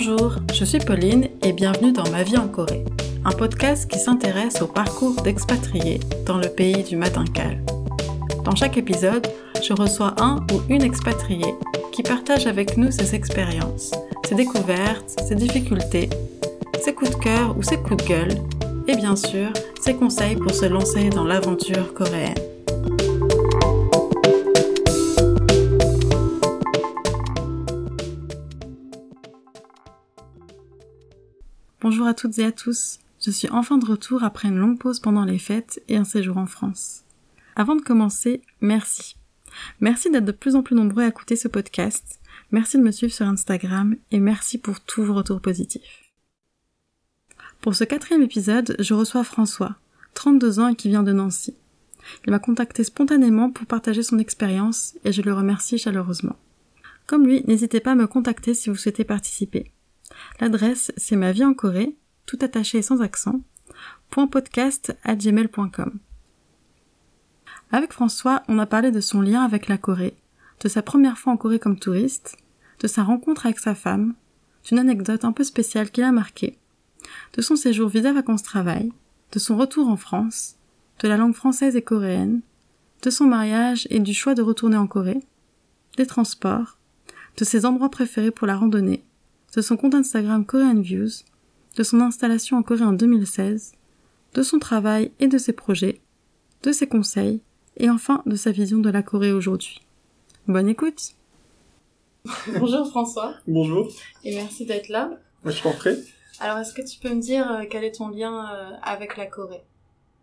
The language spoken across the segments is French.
Bonjour, je suis Pauline et bienvenue dans Ma vie en Corée, un podcast qui s'intéresse au parcours d'expatriés dans le pays du matin calme. Dans chaque épisode, je reçois un ou une expatriée qui partage avec nous ses expériences, ses découvertes, ses difficultés, ses coups de cœur ou ses coups de gueule, et bien sûr, ses conseils pour se lancer dans l'aventure coréenne. Bonjour à toutes et à tous. Je suis enfin de retour après une longue pause pendant les fêtes et un séjour en France. Avant de commencer, merci. Merci d'être de plus en plus nombreux à écouter ce podcast. Merci de me suivre sur Instagram et merci pour tous vos retours positifs. Pour ce quatrième épisode, je reçois François, 32 ans et qui vient de Nancy. Il m'a contacté spontanément pour partager son expérience et je le remercie chaleureusement. Comme lui, n'hésitez pas à me contacter si vous souhaitez participer. L'adresse, c'est ma vie en Corée, tout attaché et sans accent, .podcast@gmail.com. Avec François, on a parlé de son lien avec la Corée, de sa première fois en Corée comme touriste, de sa rencontre avec sa femme, d'une anecdote un peu spéciale qui l'a marqué, de son séjour visa vacances travail, de son retour en France, de la langue française et coréenne, de son mariage et du choix de retourner en Corée, des transports, de ses endroits préférés pour la randonnée, de son compte Instagram Korean Views, de son installation en Corée en 2016, de son travail et de ses projets, de ses conseils, et enfin de sa vision de la Corée aujourd'hui. Bonne écoute Bonjour François. Bonjour. Et merci d'être là. Moi, je t'en prie. Alors, est-ce que tu peux me dire euh, quel est ton lien euh, avec la Corée?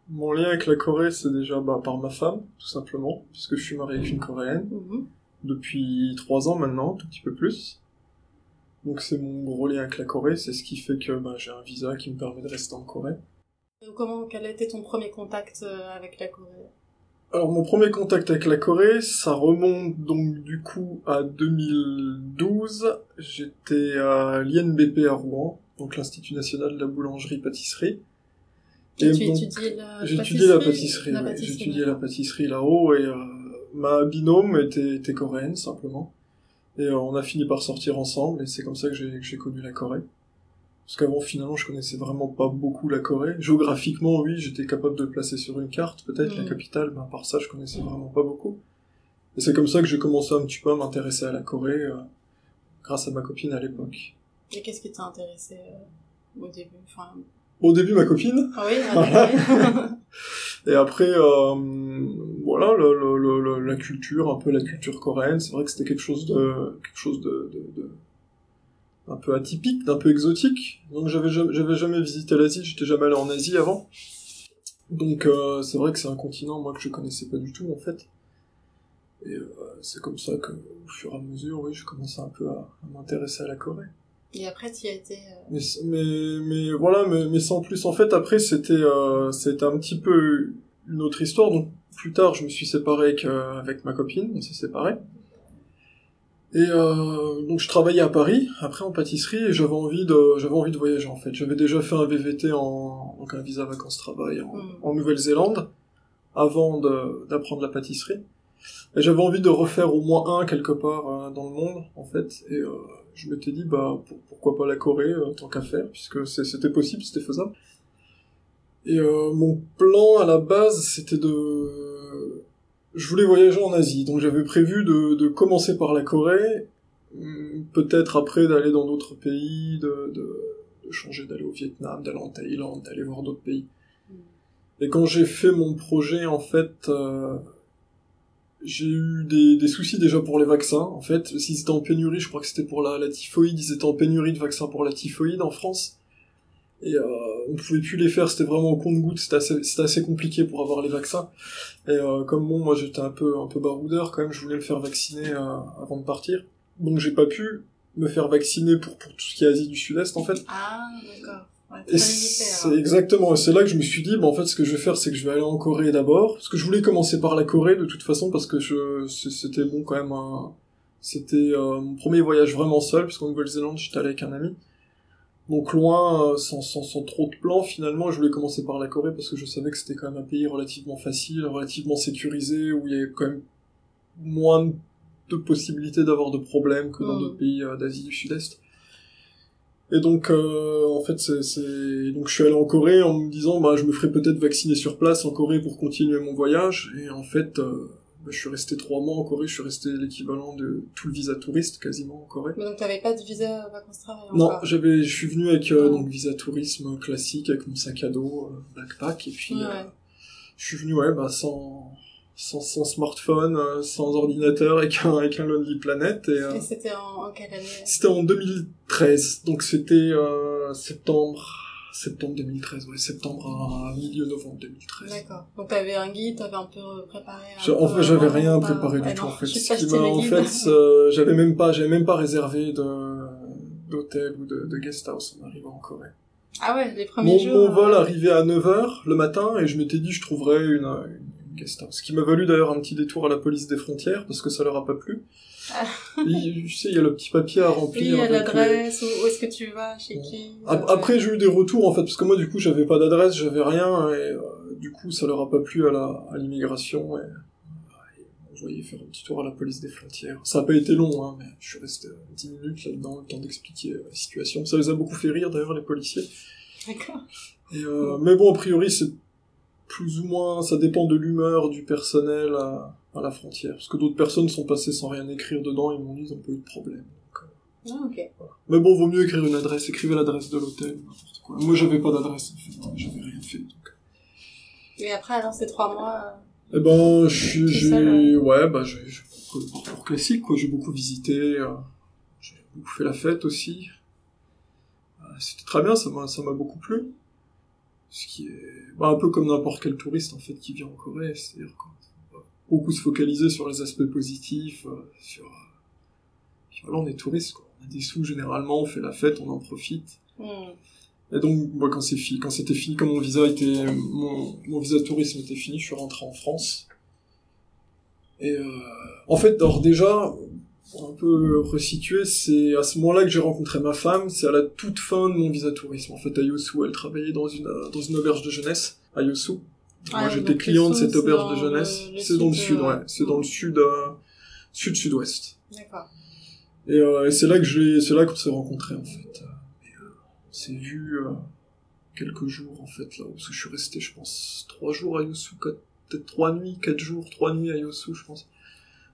Mon lien avec la Corée, c'est déjà bah, par ma femme, tout simplement, puisque je suis marié avec une Coréenne Mhm. depuis trois ans maintenant, un tout petit peu plus. Donc c'est mon gros lien avec la Corée, c'est ce qui fait que bah, j'ai un visa qui me permet de rester en Corée. Comment, quel a été ton premier contact euh, avec la Corée? Alors mon premier contact avec la Corée, ça remonte donc du coup à 2012. J'étais à l'INBP à Rouen, donc l'Institut National de la Boulangerie-Pâtisserie. Tu donc, étudies la étudié la pâtisserie pâtisserie, La ouais. pâtisserie, la pâtisserie là-haut et euh, ma binôme était, était coréenne simplement. Et euh, on a fini par sortir ensemble et c'est comme ça que j'ai que j'ai connu la Corée. Parce qu'avant finalement je connaissais vraiment pas beaucoup la Corée. Géographiquement oui j'étais capable de le placer sur une carte peut-être la Mhm. capitale, mais à part ça je connaissais vraiment pas beaucoup. Et c'est comme ça que j'ai commencé un petit peu à m'intéresser à la Corée euh, grâce à ma copine à l'époque. Et qu'est-ce qui t'a intéressé euh, au début? Enfin... Au début ma copine, Ah oui. Et après, euh, voilà, le, le, le- la culture, un peu la culture coréenne, c'est vrai que c'était quelque chose de, quelque chose de, de, de- un peu atypique, d'un peu exotique. Donc j'avais jamais, j'avais jamais visité l'Asie, j'étais jamais allé en Asie avant. Donc euh, c'est vrai que c'est un continent moi que je connaissais pas du tout en fait. Et euh, c'est comme ça que, au fur et à mesure, oui, je commençais un peu à, à m'intéresser à la Corée. Et après, tu y as été... euh, Mais, mais, mais voilà, mais, mais sans plus. En fait, après, c'était, euh, c'était un petit peu une autre histoire. Donc, plus tard, je me suis séparé avec, euh, avec ma copine, on s'est séparés. Et euh, donc, je travaillais à Paris, après en pâtisserie, et j'avais envie de, j'avais envie de voyager, en fait. J'avais déjà fait un VVT en, donc un visa vacances-travail en, Mm. en Nouvelle-Zélande, avant d'apprendre la pâtisserie. Et j'avais envie de refaire au moins un quelque part euh, dans le monde, en fait. Et euh, je m'étais dit, bah, pour- pourquoi pas la Corée, euh, tant qu'à faire, puisque c'était possible, c'était faisable. Et euh, mon plan à la base, c'était de... Je voulais voyager en Asie, donc j'avais prévu de, de commencer par la Corée, hum, peut-être après d'aller dans d'autres pays, de, de, de changer, d'aller au Vietnam, d'aller en Thaïlande, d'aller voir d'autres pays. Et quand j'ai fait mon projet, en fait, euh, j'ai eu des, des soucis déjà pour les vaccins. En fait, s'ils étaient en pénurie, je crois que c'était pour la, la typhoïde, ils étaient en pénurie de vaccins pour la typhoïde en France. Et euh, on pouvait plus les faire, c'était vraiment au compte-goutte, c'était assez, assez compliqué pour avoir les vaccins. Et euh, comme bon, moi j'étais un peu, un peu baroudeur quand même, je voulais me faire vacciner euh, avant de partir. Donc j'ai pas pu me faire vacciner pour, pour tout ce qui est Asie du Sud-Est en fait. Ah, d'accord. Ouais, c'est alors. exactement, et c'est là que je me suis dit, bah, en fait, ce que je vais faire, c'est que je vais aller en Corée d'abord, parce que je voulais commencer par la Corée de toute façon, parce que je, c'était bon quand même un, c'était euh, mon premier voyage vraiment seul, parce qu'en Nouvelle-Zélande, j'étais allé avec un ami. Donc loin, euh, sans, sans, sans trop de plans, finalement, je voulais commencer par la Corée, parce que je savais que c'était quand même un pays relativement facile, relativement sécurisé, où il y avait quand même moins de possibilités d'avoir de problèmes que dans Mm. d'autres pays euh, d'Asie du Sud-Est. Et donc, euh, en fait, c'est, c'est... donc je suis allé en Corée en me disant, bah, je me ferais peut-être vacciner sur place en Corée pour continuer mon voyage. Et en fait, euh, bah, je suis resté trois mois en Corée. Je suis resté l'équivalent de tout le visa touriste quasiment en Corée. Mais donc t'avais pas de visa vacances travail Non, j'avais, je suis venu avec euh, Ah. donc visa tourisme classique avec mon sac à dos, euh, backpack, et puis euh, ouais. je suis venu ouais, bah, sans, sans, sans smartphone, euh, sans ordinateur, avec un, avec un Lonely Planet. Et, euh, Et c'était en, en quelle année c'était en 2013, donc c'était euh, septembre, septembre 2013, ouais, septembre à milieu novembre 2013. D'accord. Donc t'avais un guide, t'avais un peu préparé. un Je- en fait, j'avais rien préparé du tout. En fait, Ce en fait, euh, j'avais même pas, j'avais même pas réservé de d'hôtel ou de, de guest house en arrivant en Corée. Ah ouais, les premiers Mon, jours. mon vol euh, arrivait à 9h le matin et je m'étais dit je trouverais une, une, Ce qui m'a valu d'ailleurs un petit détour à la police des frontières parce que ça leur a pas plu. Ah. Tu sais, il y a le petit papier à remplir. Oui, à avec les- l'adresse, où, est-ce que tu vas, chez qui. Ap- euh, Après, j'ai eu des retours, en fait, parce que moi, du coup, j'avais pas d'adresse, j'avais rien, et euh, du coup, ça leur a pas plu à la à l'immigration, et, euh, m'ont envoyé faire un petit tour à la police des frontières. Ça a pas été long, hein, mais je suis resté euh, 10 minutes là-dedans, le temps d'expliquer euh, la situation. Ça les a beaucoup fait rire, d'ailleurs, les policiers. D'accord. Et, euh, mais bon, a priori, c'est plus ou moins, ça dépend de l'humeur du personnel à, à la frontière. Parce que d'autres personnes sont passées sans rien écrire dedans, ils m'ont dit, ils ont pas eu de problème. Donc, euh, Ah, ok. mais bon, vaut mieux écrire une adresse. Écrivez l'adresse de l'hôtel, n'importe quoi. Moi, j'avais pas d'adresse, en fait. J'avais rien fait. Donc. Et après, alors, ces trois mois. Eh ben, j'ai, ouais, bah, j'ai, le parcours classique, quoi. J'ai beaucoup visité, euh, j'ai beaucoup fait la fête aussi. Euh, C'était très bien, ça m'a beaucoup plu. Ce qui est, bah, un peu comme n'importe quel touriste, en fait, qui vient en Corée. C'est-à-dire qu'on va beaucoup se focaliser sur les aspects positifs, euh, sur, euh, puis voilà, on est touriste, quoi. On a des sous, généralement, on fait la fête, on en profite. hmm. Et donc, moi, quand c'est fini, quand c'était fini, quand mon visa était, mon, mon visa tourisme était fini, je suis rentré en France. Et euh, en fait, alors déjà, pour un peu resituer, c'est à ce moment-là que j'ai rencontré ma femme. C'est à la toute fin de mon visa tourisme. En fait, à Yosu, elle travaillait dans une dans une auberge de jeunesse à Yosu. Ah, moi, j'étais client de cette auberge de jeunesse. C'est dans le sud, sud, ouais. C'est dans le sud, euh, sud sud-ouest. D'accord. Et, euh, et c'est là que je l'ai, c'est là qu'on s'est rencontrés en fait. Et, euh, on s'est vu euh, quelques jours en fait là, parce que je suis resté, je pense, trois jours à Yosu, quatre- peut-être trois nuits, quatre jours, trois nuits à Yosu, je pense.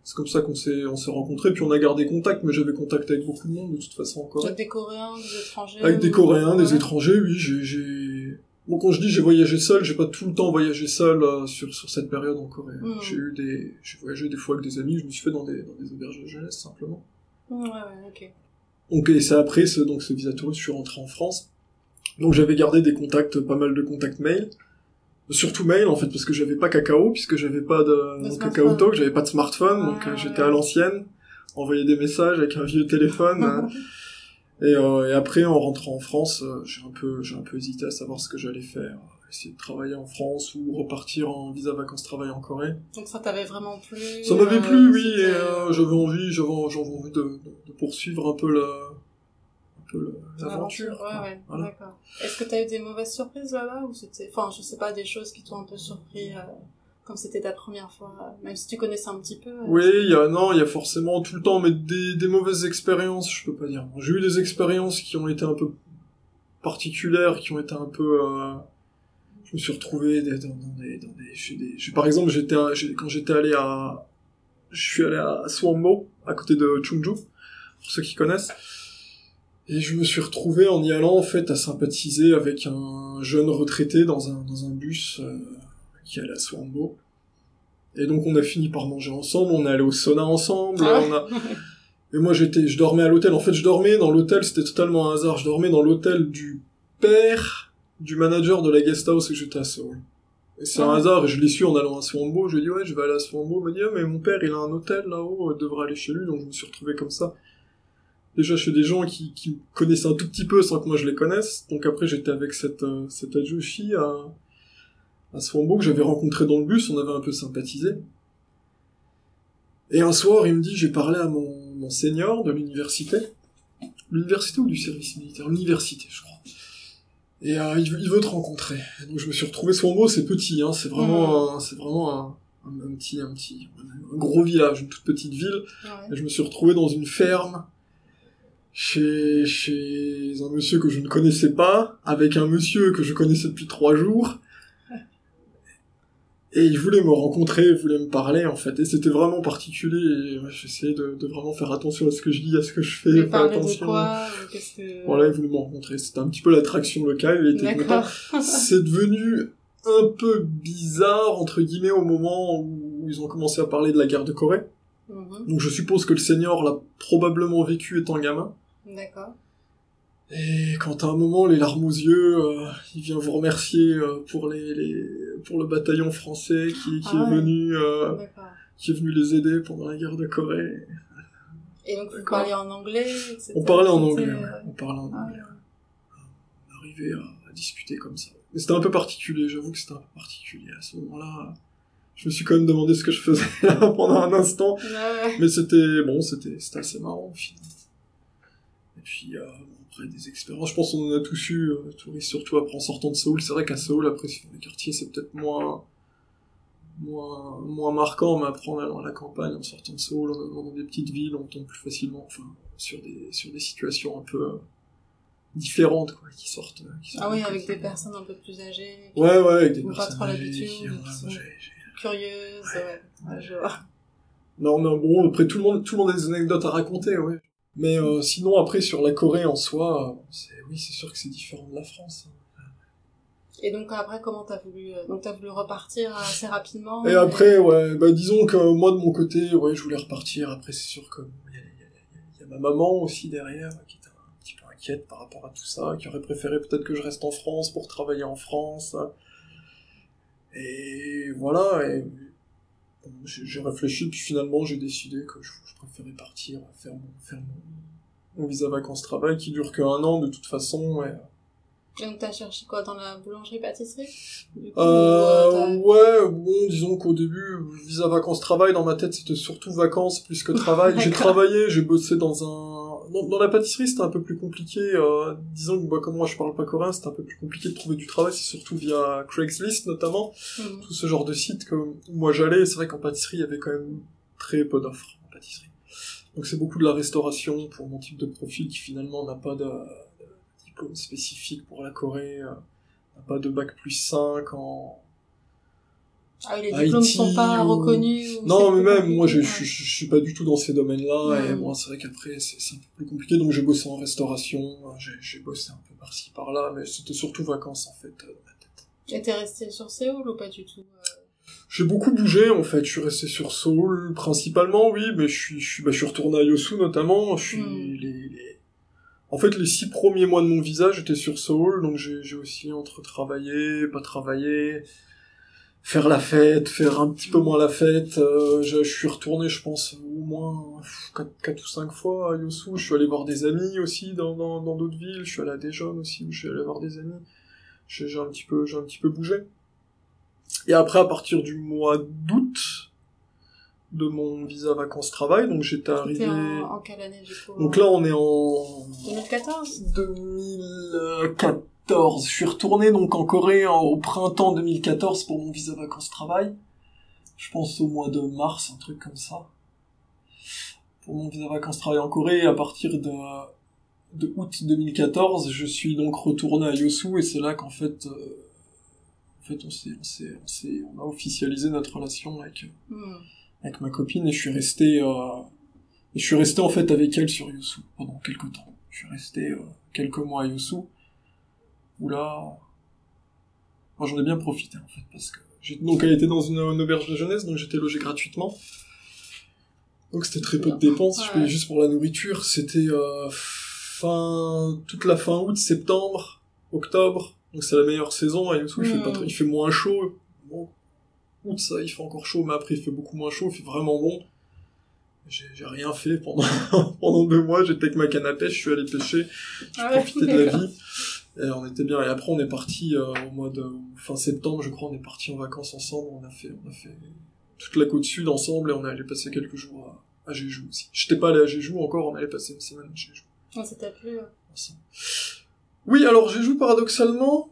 C'est comme ça qu'on s'est, on s'est rencontrés, puis on a gardé contact, mais j'avais contact avec beaucoup de monde de toute façon en Corée. Avec des Coréens, des étrangers. Avec des Coréens, des étrangers, oui, j'ai, j'ai... Bon, quand je dis j'ai voyagé seul, j'ai pas tout le temps voyagé seul euh, sur, sur cette période en Corée. Mm. J'ai eu des, j'ai voyagé des fois avec des amis, je me suis fait dans des, dans des auberges de jeunesse, simplement. Ouais, ouais, ok. Donc et c'est après ce donc ce visa touriste, je suis rentré en France. Donc j'avais gardé des contacts, pas mal de contacts mail, surtout mail en fait parce que j'avais pas Kakao puisque j'avais pas de, De. Kakao Talk, j'avais pas de smartphone, donc Ah, euh, j'étais ouais. à l'ancienne, envoyer des messages avec un vieux téléphone. hein. et, euh, et après en rentrant en France, euh, j'ai un peu j'ai un peu hésité à savoir ce que j'allais faire, essayer de travailler en France ou repartir en visa vacances travail en Corée. Donc ça t'avait vraiment plu Ça m'avait euh, plu, oui, c'était- et euh, j'avais envie, j'avais, envie de, de, de poursuivre un peu la, peu l'aventure. Ouais, ouais, Voilà. d'accord. Est-ce que t'as eu des mauvaises surprises là-bas ou c'était, enfin, je sais pas, des choses qui t'ont un peu surpris, euh, comme c'était ta première fois, euh, même si tu connaissais un petit peu. euh, Oui, il y a, non, il y a forcément tout le temps, mais des, des mauvaises expériences, je peux pas dire. J'ai eu des expériences qui ont été un peu particulières, qui ont été un peu, euh, je me suis retrouvé dans, des, dans des, chez des, par exemple, j'étais, quand j'étais allé à, je suis allé à Swambo, à côté de Chungju, pour ceux qui connaissent. Et je me suis retrouvé en y allant, en fait, à sympathiser avec un jeune retraité dans un, dans un bus, euh, qui allait à Swambo. Et donc on a fini par manger ensemble, on est allé au sauna ensemble, Ah. on a... Et moi j'étais, je dormais à l'hôtel. En fait, je dormais dans l'hôtel, c'était totalement un hasard. Je dormais dans l'hôtel du père du manager de la guest house où j'étais à Seoul. Et c'est un Ah. hasard, et je l'ai su en allant à Swambo. Je lui ai dit ouais, je vais aller à Swambo. Il m'a dit ah, mais mon père il a un hôtel là-haut, euh, devrait aller chez lui. Donc je me suis retrouvé comme ça. Déjà chez des gens qui, qui me connaissaient un tout petit peu sans que moi je les connaisse. Donc après j'étais avec cette euh, cette Adjoshi à à Swambo que j'avais rencontré dans le bus. On avait un peu sympathisé. Et un soir, il me dit, j'ai parlé à mon, mon senior de l'université. L'université ou du service militaire? L'université, je crois. Et euh, il, veut- il veut te rencontrer. Et donc je me suis retrouvé beau, c'est petit, hein, c'est vraiment, un, c'est vraiment un, un, un petit, un petit, un gros village, une toute petite ville. Ouais. Et je me suis retrouvé dans une ferme chez, chez un monsieur que je ne connaissais pas, avec un monsieur que je connaissais depuis trois jours. Et il voulait me rencontrer, il voulait me parler, en fait. Et c'était vraiment particulier. Et j'essayais de, de vraiment faire attention à ce que je dis, à ce que je fais, faire parler de attention. quoi que... Voilà, il voulait me rencontrer. C'était un petit peu l'attraction locale, il était. C'est devenu un peu bizarre, entre guillemets, au moment où ils ont commencé à parler de la guerre de Corée. Mhm. Donc je suppose que le seigneur l'a probablement vécu étant gamin. D'accord. Et quand à un moment, les larmes aux yeux, euh, il vient vous remercier euh, pour les, les pour le bataillon français qui, qui Ah est ouais. venu euh, qui est venu les aider pendant la guerre de Corée. Et donc, vous parliez en anglais etc. On parlait en anglais, ouais. on parlait en ah anglais. ouais. On arrivait à, à discuter comme ça. Mais c'était un peu particulier, j'avoue que c'était un peu particulier à ce moment-là. Je me suis quand même demandé ce que je faisais là pendant un instant. Mais c'était bon, c'était c'était assez marrant au final. Et puis euh, après des expériences, je pense qu'on en a tous eu, euh, touristes surtout après en sortant de Séoul. C'est vrai qu'à Séoul, après si les quartiers, c'est peut-être moins moins moins marquant, mais après en allant à la campagne, en sortant de Séoul, en allant dans des petites villes, on tombe plus facilement, enfin sur des sur des situations un peu euh, différentes quoi, qui sortent. euh, qui sortent Ah oui, avec des personnes un peu plus âgées, qui- Ouais ouais, avec des Ou pas personnes trop âgées l'habitude, qui- ouais, curieuses, ouais. Ouais, je vois. Non, non, bon, après, tout le monde, tout le monde a des anecdotes à raconter, ouais. Mais euh, sinon, après, sur la Corée en soi, euh, c'est, oui, c'est sûr que c'est différent de la France. hein. Et donc après, comment t'as voulu, euh, donc t'as voulu repartir assez rapidement Et après, ouais, bah disons que moi, de mon côté, ouais, je voulais repartir. Après, c'est sûr que y, a- y a- y a ma maman aussi derrière, qui était un petit peu inquiète par rapport à tout ça, qui aurait préféré peut-être que je reste en France pour travailler en France. Et voilà, et j'ai réfléchi, puis finalement, j'ai décidé que je, je préférais partir, faire mon, faire mon, mon visa vacances-travail, qui dure que un an de toute façon, Et donc t'as cherché quoi dans la boulangerie-pâtisserie? Euh, ou, ouais, bon, disons qu'au début, visa vacances-travail, dans ma tête, c'était surtout vacances plus que travail. j'ai travaillé, j'ai bossé dans un... Dans, dans la pâtisserie, c'était un peu plus compliqué. Euh, disons que moi, comme moi, je parle pas coréen, c'était un peu plus compliqué de trouver du travail. C'est surtout via Craigslist, notamment. Mhm. Tout ce genre de site que où moi j'allais. C'est vrai qu'en pâtisserie, il y avait quand même très peu d'offres en pâtisserie. Donc c'est beaucoup de la restauration pour mon type de profil qui finalement n'a pas de, de diplôme spécifique pour la Corée. euh, n'a pas de bac plus 5 en, Ah les diplômes IT sont pas ou- reconnus. ou Non, mais même, moi, je, je, je suis pas du tout dans ces domaines-là, et Mm. bon, c'est vrai qu'après, c'est un peu plus compliqué, donc j'ai bossé en restauration, euh, j'ai bossé un peu par-ci, par-là, mais c'était surtout vacances, en fait, euh, dans ma tête. Et t'es resté sur Séoul ou pas du tout euh J'ai beaucoup bougé, en fait, je suis resté sur Seoul, principalement, oui, mais je suis, je suis, bah, je suis retourné à Yosu, notamment, je suis, Mm. les, les- En fait, les six premiers mois de mon visa, j'étais sur Seoul, donc j'ai aussi entre travailler, pas travailler, faire la fête, faire un petit peu moins la fête. euh, je, je suis retourné, je pense, au moins pff, quatre, quatre ou cinq fois à Yosu. Je suis allé voir des amis aussi dans dans dans d'autres villes. Je suis allé à Daejeon aussi, où je suis allé voir des amis. J'ai j'ai un petit peu j'ai un petit peu bougé. Et après, à partir du mois d'août de mon visa vacances-travail, donc j'étais arrivé... En, en quelle année du coup? Donc là, on est en 2014 2014. Je suis retourné donc en Corée en- au printemps 2014 pour mon visa vacances-travail. Je pense au mois de mars, un truc comme ça. Pour mon visa vacances-travail en Corée, à partir de, de août 2014, je suis donc retourné à Yosu et c'est là qu'en fait, euh, en fait, on s'est, on s'est, on s'est, on a officialisé notre relation avec, Hmm. avec ma copine et je suis resté euh, et je suis resté en fait avec elle sur Yosu pendant quelques temps. Je suis resté euh, quelques mois à Yosu où là moi j'en ai bien profité en fait parce que j'ai donc elle était dans une, une auberge de jeunesse donc j'étais logé gratuitement. Donc c'était très peu de dépenses, je payais juste pour la nourriture, c'était euh, fin toute la fin août, septembre, octobre. Donc c'est la meilleure saison à Yosu, il fait pas Mm. trop- il fait moins chaud. Bon, août, ça, il fait encore chaud, mais après, il fait beaucoup moins chaud, il fait vraiment bon. J'ai j'ai rien fait pendant, pendant deux mois, j'étais avec ma canne à pêche, je suis allé pêcher, j'ai Ah ouais, profité de la vie. Et on était bien. Et après, on est parti euh, au mois de fin septembre, je crois, on est parti en vacances ensemble. On a fait, on a fait toute la côte sud ensemble et on est allé passer quelques jours à, à Jeju aussi. J'étais pas allé à Jeju encore, on allait passer une semaine à Jeju Ah, ça t'a plu ensemble. Oui, alors Jeju, paradoxalement,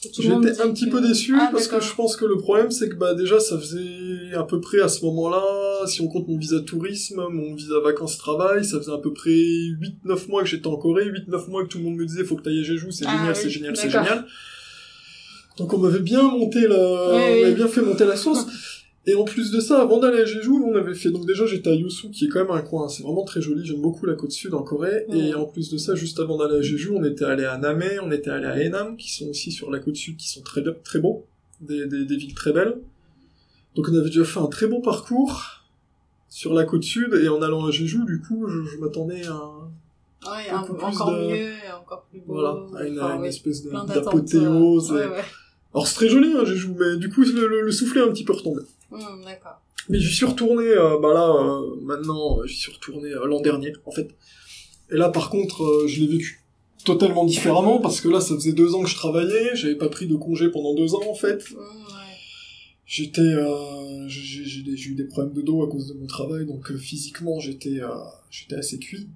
J'étais un petit que- peu déçu Ah, parce que je pense que le problème c'est que bah déjà ça faisait à peu près à ce moment-là, si on compte mon visa tourisme, mon visa vacances-travail, ça faisait à peu près 8-9 mois que j'étais en Corée, 8-9 mois que tout le monde me disait faut que t'ailles à Jeju, c'est Ah, génial, oui, c'est génial, c'est génial. Donc on m'avait bien monté la, on oui. m'avait bien fait monter la sauce. Et en plus de ça, avant d'aller à Jeju, on avait fait, donc déjà j'étais à Yosu, qui est quand même un coin, c'est vraiment très joli, j'aime beaucoup la côte sud en Corée, Ouais. et en plus de ça, juste avant d'aller à Jeju, on était allé à Namé, on était allé à Enam, qui sont aussi sur la côte sud, qui sont très, très beaux, des, des, des villes très belles. Donc on avait déjà fait un très bon parcours sur la côte sud, et en allant à Jeju, du coup, je, je m'attendais à, un- Ouais, un- encore de- mieux, encore plus beau. voilà, à une, Enfin, espèce d'apothéose. Ouais, ouais. Alors c'est très joli, hein, Jeju, mais du coup, le, le, le soufflet est un petit peu retombé. D'accord. Mais j'y suis retourné, euh, bah là, euh, maintenant, euh, j'y suis retourné euh, l'an dernier, en fait. Et là, par contre, je l'ai vécu totalement différemment, parce que là, ça faisait deux ans que je travaillais, j'avais pas pris de congé pendant deux ans, en fait. Ouais. J'étais, euh, j'ai eu des problèmes de dos à cause de mon travail, donc euh, physiquement, j'étais euh, j'étais assez cuit.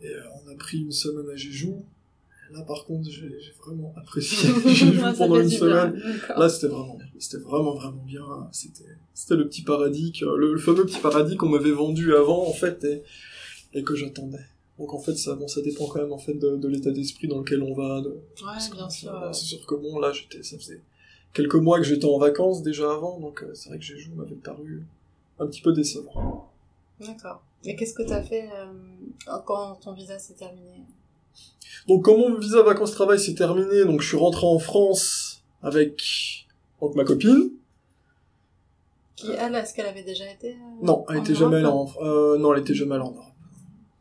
Et euh, on a pris une semaine à. Et là, par contre, j'ai vraiment apprécié ça pendant une semaine. bien. Là, c'était vraiment bien. C'était vraiment, vraiment bien. C'était, c'était le petit paradis, que, le, le fameux petit paradis qu'on m'avait vendu avant, en fait, et, et que j'attendais. Donc, en fait, ça, bon, ça dépend quand même, en fait, de, de l'état d'esprit dans lequel on va. De, Ouais, bien sûr. C'est sûr que bon, là, j'étais, ça faisait quelques mois que j'étais en vacances déjà avant, donc euh, c'est vrai que Jeju m'avait paru un petit peu décevant. D'accord. Et qu'est-ce que t'as fait euh, quand ton visa s'est terminé? Donc, quand mon visa vacances-travail s'est terminé, donc je suis rentré en France avec ma copine. Qui, elle, est-ce qu'elle avait déjà été euh, Non, elle était jamais allée en, euh, non, elle était jamais allée en Europe.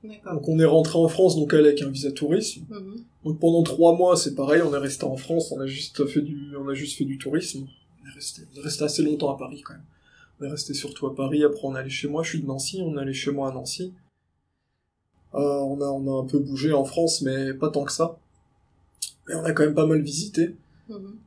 Donc on est rentré en France, donc elle avec un visa tourisme. Mhm. Donc pendant trois mois, c'est pareil, on est resté en France, on a juste fait du, on a juste fait du tourisme. On est resté, on est resté assez longtemps à Paris quand même. On est resté surtout à Paris. Après on est allé chez moi, je suis de Nancy, on est allé chez moi à Nancy. Euh, on a, on a un peu bougé en France, mais pas tant que ça. Mais on a quand même pas mal visité. Mhm.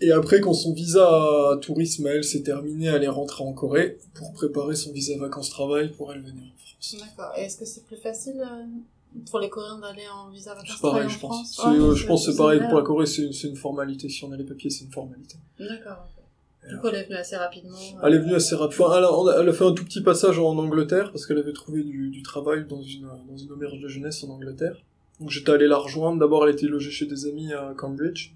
Et après, quand son visa à tourisme, elle, s'est terminé, elle est rentrée en Corée pour préparer son visa vacances-travail pour elle venir en France. D'accord. Et est-ce que c'est plus facile euh, pour les Coréens d'aller en visa vacances C'est pareil, en je pense. France Ouais, euh, je pense que c'est pareil pour la Corée, c'est une, formalité. Si on a les papiers, c'est une formalité. D'accord. Du coup, elle est venue assez rapidement. euh, Elle est venue assez rapidement. Enfin, elle, a, on a- elle a fait un tout petit passage en Angleterre parce qu'elle avait trouvé du, du travail dans une, dans une auberge de jeunesse en Angleterre. Donc j'étais allé la rejoindre. D'abord, elle était logée chez des amis à Cambridge.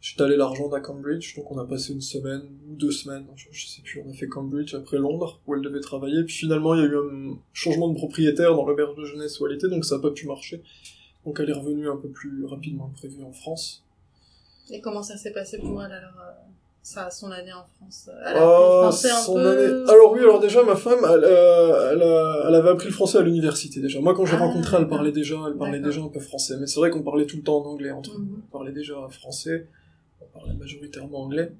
J'étais allé la rejoindre à Cambridge, donc on a passé une semaine ou deux semaines, je, je sais plus, on a fait Cambridge après Londres, où elle devait travailler, puis finalement il y a eu un changement de propriétaire dans l'auberge de jeunesse où elle était, donc ça n'a pas pu marcher. Donc elle est revenue un peu plus rapidement que prévu en France. Et comment ça s'est passé pour elle alors euh, ça, son année en France Elle a Euh, français un peu année- Alors oui, alors déjà ma femme, elle, euh, elle, a- elle avait appris le français à l'université déjà. Moi quand j'ai Ah, rencontré, elle parlait déjà, elle parlait déjà un peu français. Mais c'est vrai qu'on parlait tout le temps en anglais entre nous. Mhm. On parlait déjà français, parlait majoritairement anglais.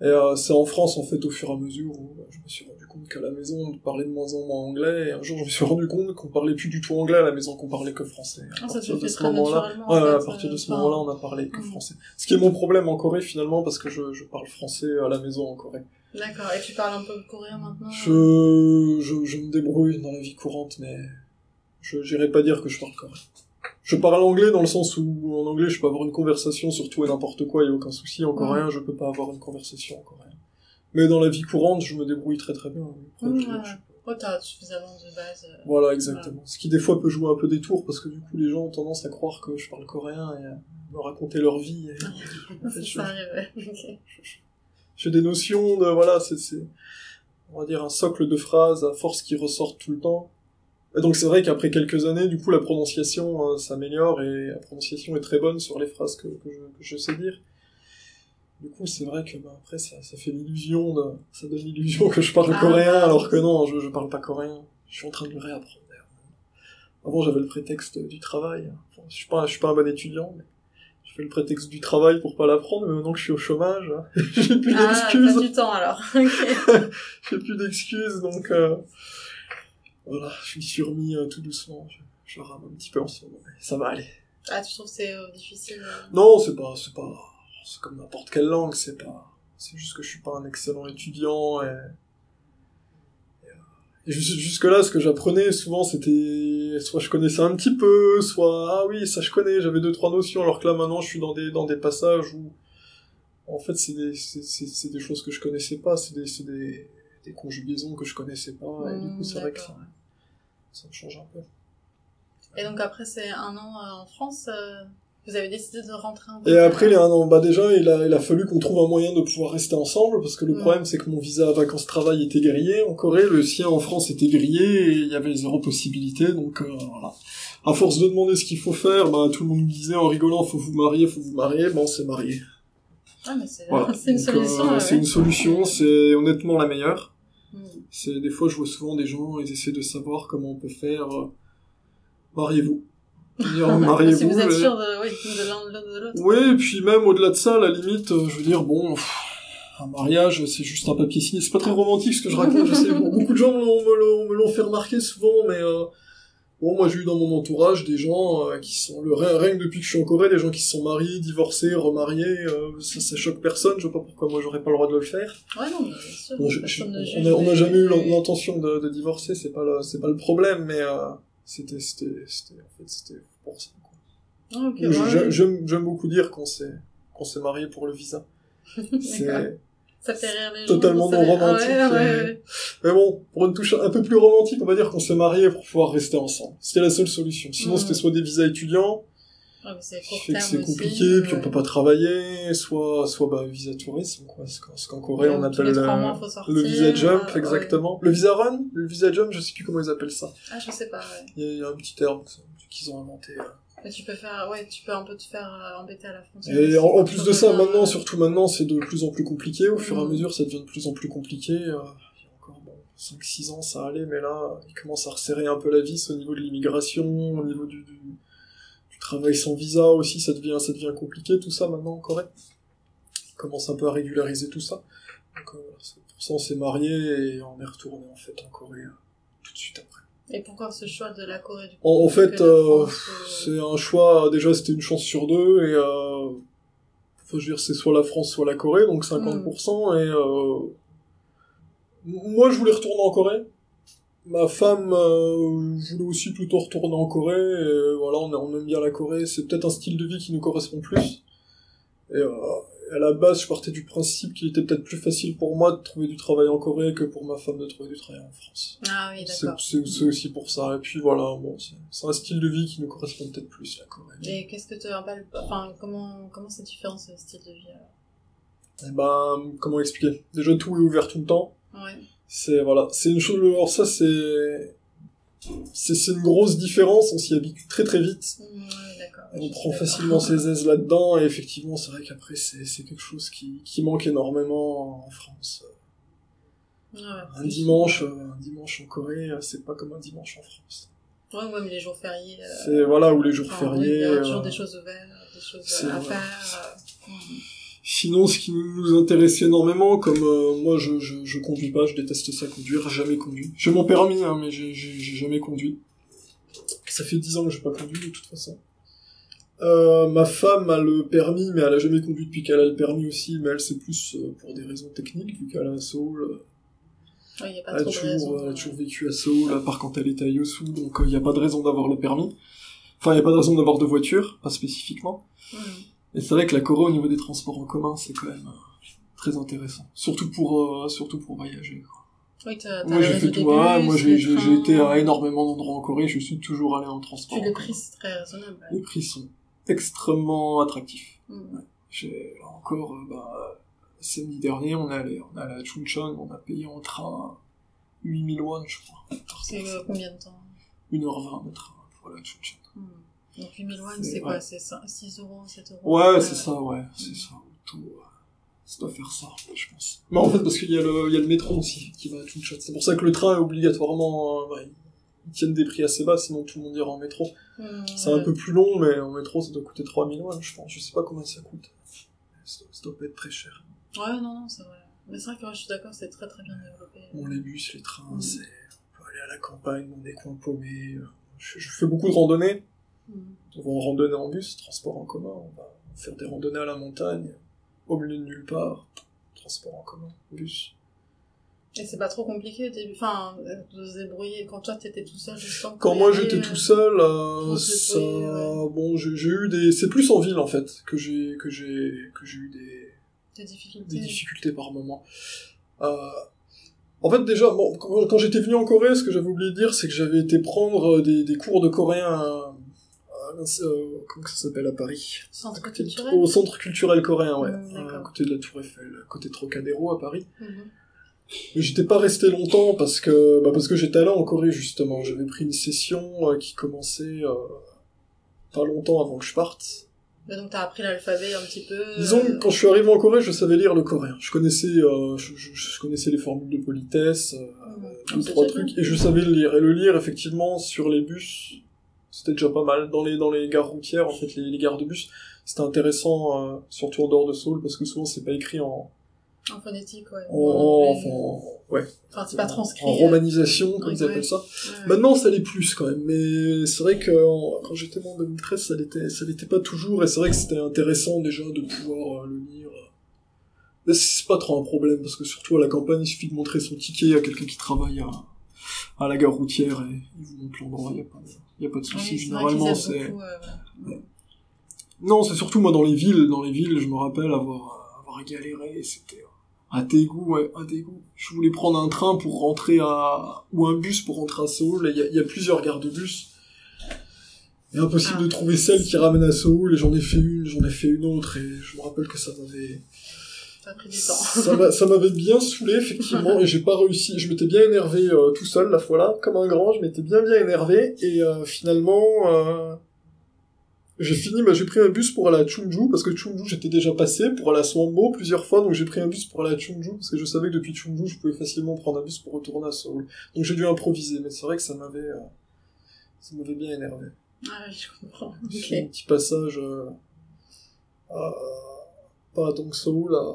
Et euh, c'est en France en fait au fur et à mesure où euh, je me suis rendu compte qu'à la maison on parlait de moins en moins anglais. Et un jour je me suis rendu compte qu'on parlait plus du tout anglais à la maison, qu'on parlait que français. À Ah, ça partir de ce moment-là, en fait, à partir de euh, ce enfin, moment-là, on a parlé que Mhm. français. Ce qui est mon problème en Corée finalement, parce que je, je parle français à la maison en Corée. D'accord. Et tu parles un peu coréen maintenant Je, je, je me débrouille dans la vie courante, mais je n'irai pas dire que je parle coréen. Je parle anglais dans le sens où en anglais je peux avoir une conversation sur tout et n'importe quoi, il n'y a aucun souci. En coréen, je peux pas avoir une conversation en coréen. Mais dans la vie courante, je me débrouille très très bien. Je- ouais. Ouais, t'as suffisamment de base. euh, Voilà, exactement. Ce qui des fois peut jouer un peu des tours, parce que du coup les gens ont tendance à croire que je parle coréen et à me raconter leur vie. et- en fait, je- j'ai des notions de voilà c'est on va dire un socle de phrases à force qui ressortent tout le temps donc c'est vrai qu'après quelques années du coup la prononciation euh, s'améliore et la prononciation est très bonne sur les phrases que, que, je, que je sais dire. Du coup c'est vrai que bah, après ça, ça fait l'illusion de ça donne l'illusion que je parle Ah, coréen alors que non je, je parle pas coréen. Je suis en train de le réapprendre. Avant j'avais le prétexte du travail. Enfin, je suis pas je suis pas un bon étudiant mais je fais le prétexte du travail pour pas l'apprendre mais maintenant que je suis au chômage j'ai plus Ah, d'excuses. du temps alors. J'ai plus d'excuses, donc euh, voilà, je m'y suis remis euh, tout doucement. Je, je rame un petit peu en ce moment, mais ça va aller. Ah, tu trouves que c'est euh, difficile euh, Non, c'est pas, c'est pas, c'est comme n'importe quelle langue, c'est pas, c'est juste que je suis pas un excellent étudiant et, et, et jus- jusque-là, ce que j'apprenais, souvent, c'était, soit je connaissais un petit peu, soit, ah oui, ça je connais, j'avais deux, trois notions, alors que là, maintenant, je suis dans des, dans des passages où, en fait, c'est des, c'est, des choses que je connaissais pas, c'est des, c'est des, des conjugaisons que je connaissais pas, et du coup, c'est vrai que ça. Ça me change un peu. Et donc après c'est un an euh, en France, euh, vous avez décidé de rentrer en Et après, il y a un an, bah déjà, il a, il a fallu qu'on trouve un moyen de pouvoir rester ensemble, parce que le Ouais. problème, c'est que mon visa vacances-travail était grillé en Corée, le sien en France était grillé, et il y avait zéro possibilité, donc euh, voilà. À force de demander ce qu'il faut faire, bah tout le monde me disait en rigolant, faut vous marier, faut vous marier, bon, on s'est marié. Ah mais c'est Voilà. c'est une solution. euh, ouais, c'est ouais. une solution, c'est honnêtement la meilleure. C'est des fois, je vois souvent des gens, ils essaient de savoir comment on peut faire. euh, mariez-vous. Mariez-vous. si vous êtes sûr de, oui, de l'un de l'autre. Oui, et puis même au-delà de ça, à la limite, euh, je veux dire, bon, pff, un mariage, c'est juste un papier signé. C'est pas très romantique ce que je raconte, je sais. Bon, beaucoup de gens me l'ont fait remarquer souvent, mais euh, bon, moi j'ai eu dans mon entourage des gens euh, qui sont, le que depuis que je suis en Corée, des gens qui se sont mariés, divorcés, remariés, euh, ça, ça choque personne, je vois pas pourquoi moi j'aurais pas le droit de le faire. Ouais non bien sûr. Bon, je- je- on a- on jamais eu l'intention de, de divorcer, c'est pas le, c'est pas le problème, mais euh, c'était, c'était, c'était, en fait, c'était pour ça. quoi. Ouais, j'aime- beaucoup dire qu'on s'est qu'on s'est marié pour le visa. C'est. Ça fait rire les gens. totalement non ah romantique, ouais, ouais, ouais. mais bon, pour une touche un peu plus romantique, on va dire qu'on s'est marié pour pouvoir rester ensemble. C'était la seule solution. Sinon, c'était soit des visas étudiants, Ouais, mais c'est qui court fait que terme c'est aussi, compliqué, puis on peut pas travailler, soit soit bah visa tourisme quoi, ce qu'en Corée on appelle mois, sortir, le visa jump euh, exactement. Le visa run, le visa jump, je sais plus comment ils appellent ça. Ah je sais pas. Ouais. Il y a, il y a un petit terme qu'ils ont inventé. euh. Tu peux faire, ouais, tu peux un peu te faire euh, embêter à la frontière. Et en, plus de ça, maintenant, euh, surtout maintenant, c'est de plus en plus compliqué. Au fur et à Mhm. mesure, ça devient de plus en plus compliqué. euh, il y a encore bon, 5-6 ans, ça allait, mais là, il commence à resserrer un peu la vis au niveau de l'immigration, au niveau du, du, du travail sans visa aussi, ça devient, ça devient compliqué, tout ça, maintenant, en Corée. On commence un peu à régulariser tout ça. Donc, euh, pour ça, on s'est marié et on est retourné, en fait, en Corée, euh, tout de suite après. Et pourquoi ce choix de la Corée du En, en fait, euh, euh, c'est un choix, déjà c'était une chance sur deux, et euh, faut dire c'est soit la France, soit la Corée, donc 50%, et euh, moi je voulais retourner en Corée, ma femme euh, voulait aussi plutôt retourner en Corée, et voilà, on, on aime bien la Corée, c'est peut-être un style de vie qui nous correspond plus, et euh, à la base je partais du principe qu'il était peut-être plus facile pour moi de trouver du travail en Corée que pour ma femme de trouver du travail en France. Ah oui, C'est d'accord. c'est- aussi pour ça. Et puis voilà, bon, c'est un style de vie qui nous correspond peut-être plus, la Corée. Et qu'est-ce que tu rappelles, enfin, comment, comment c'est différent ce style de vie alors? Eh ben, comment expliquer? Déjà, tout est ouvert tout le temps. Ouais. C'est, voilà, c'est une chose, alors ça, c'est, c'est une grosse différence, on s'y habitue très très vite. Ouais, d'accord. On prend facilement ses aises là-dedans, et effectivement, c'est vrai qu'après, c'est c'est quelque chose qui, qui manque énormément en France. Ouais, Un dimanche, euh, un dimanche en Corée, euh, c'est pas comme un dimanche en France. Ouais, ouais, mais les jours fériés. euh, C'est, voilà, ou les jours fériés. Il y a toujours euh, des choses ouvertes, des choses à faire. euh. Sinon, ce qui nous intéresse énormément, comme moi je, je, je conduis pas, je déteste ça conduire, jamais conduit. J'ai mon permis, hein, mais j'ai j'ai- j'ai jamais conduit. Ça fait dix ans que j'ai pas conduit de toute façon. Euh, ma femme a le permis, mais elle a jamais conduit depuis qu'elle a le permis aussi, mais elle c'est plus euh, pour des raisons techniques, vu qu'elle est à Seoul. Ouais, a pas Elle a toujours, euh, elle a toujours vécu à Seoul, à part quand elle était à Yosu, donc il n'y a pas de raison d'avoir le permis. Enfin, il n'y a pas de raison d'avoir de voiture, pas spécifiquement. mm. Et c'est vrai que la Corée au niveau des transports en commun, c'est quand même très intéressant. Surtout pour, euh, surtout pour voyager. quoi. Oui, t'as Moi j'ai fait tout, moi j'ai les été à énormément d'endroits en Corée, je suis toujours allé en transport. Puis en le commun. prix, c'est très raisonnable. ouais. Les prix sont extrêmement attractifs. Mm. J'ai là encore, euh, bah, samedi dernier, on est allé, on est allé à Chuncheon, on a payé en train 8000 won, je crois. C'est euh, combien de temps 1h20 de train pour aller à Chuncheon. Mm. Donc 8000 won, C'est- quoi. C'est 6 euros, 7 euros Ouais, c'est ça, ouais, c'est ça. Tout, euh, ça doit faire ça, je pense. Mais en fait, parce qu'il y, a le- il y a le métro aussi qui va à Chuncheon. C'est pour ça que le train est obligatoirement... euh, ouais, ils tiennent des prix assez bas, sinon tout le monde ira en métro. Mm, C'est un peu plus long, mais en métro, ça doit coûter 3000 won, je pense. Je sais pas combien ça coûte. Ça, ça doit pas être très cher. Ouais, non, non, c'est vrai. Mais c'est vrai que ouais, je suis d'accord, c'est très très bien développé. Bon, les bus, les trains, Mm. c'est... On peut aller à la campagne, dans des coins paumés. Je, je fais beaucoup de randonnées. On va en randonnée en bus, transport en commun. On va faire des randonnées à la montagne, au milieu de nulle part. Transport en commun, bus. Et c'est pas trop compliqué au début, enfin, euh, de se débrouiller quand toi t'étais tout seul, justement. Quand pour y moi j'étais euh, tout seul, euh, ça, ouais. bon, j'ai eu des, c'est plus en ville en fait que j'ai que j'ai que j'ai eu des Des difficultés. des difficultés par moment. Euh, en fait, déjà, bon, quand, quand j'étais venu en Corée, ce que j'avais oublié de dire, c'est que j'avais été prendre des, des cours de coréen à, à- euh, comment ça s'appelle à Paris? Centre À côté de- culturel. Au centre culturel coréen, ouais, Mm, d'accord. à côté de la Tour Eiffel, à côté de Trocadéro à Paris. Mhm. Mais j'étais pas resté longtemps parce que bah parce que j'étais allé en Corée justement. J'avais pris une session euh, qui commençait euh, pas longtemps avant que je parte. Mais donc t'as appris l'alphabet un petit peu. Disons euh, que quand je suis arrivé en Corée, je savais lire le coréen. Je connaissais euh, je, je- je connaissais les formules de politesse, euh, deux C'est trois trucs et je savais le lire. Et le lire effectivement sur les bus, c'était déjà pas mal. Dans les dans les gares routières en fait les, les gares de bus, c'était intéressant euh, surtout en dehors de Seoul parce que souvent c'est pas écrit en En phonétique, ouais. en, En- enfin, ouais Enfin, c'est pas transcrit. en euh, romanisation comme ouais, ils appellent ouais. ça. ouais. Maintenant, ça l'est plus quand même, mais c'est vrai que quand j'étais moi en 2013, ça l'était, ça l'était pas toujours, et c'est vrai que c'était intéressant déjà de pouvoir euh, le lire. Mais c'est pas trop un problème, parce que surtout à la campagne, il suffit de montrer son ticket à quelqu'un qui travaille à, à la gare routière, et il vous montre l'endroit, il y a pas, y a pas de souci. Généralement, c'est... euh. Non, c'est surtout moi dans les villes, dans les villes, je me rappelle avoir, avoir galéré, c'était à Daegu, ouais, à Daegu. Je voulais prendre un train pour rentrer à, ou un bus pour rentrer à Séoul, et il y a, y a plusieurs gares de bus. Et impossible Ah. de trouver celle qui ramène à Séoul, et j'en ai fait une, j'en ai fait une autre, et je me rappelle que ça m'avait, ça m'avait bien saoulé, effectivement, et j'ai pas réussi. Je m'étais bien énervé euh, tout seul, la fois-là, comme un grand, je m'étais bien bien énervé, et euh, finalement, euh, j'ai fini, bah, j'ai pris un bus pour aller à Chungju, parce que Chungju, j'étais déjà passé, pour aller à Swambo plusieurs fois, donc j'ai pris un bus pour aller à Chungju, parce que je savais que depuis Chungju, je pouvais facilement prendre un bus pour retourner à Seoul. Donc j'ai dû improviser, mais c'est vrai que ça m'avait, euh, ça m'avait bien énervé. Ah je comprends. J'ai Ok. fait un petit passage euh, à, pas à Dongseoul, à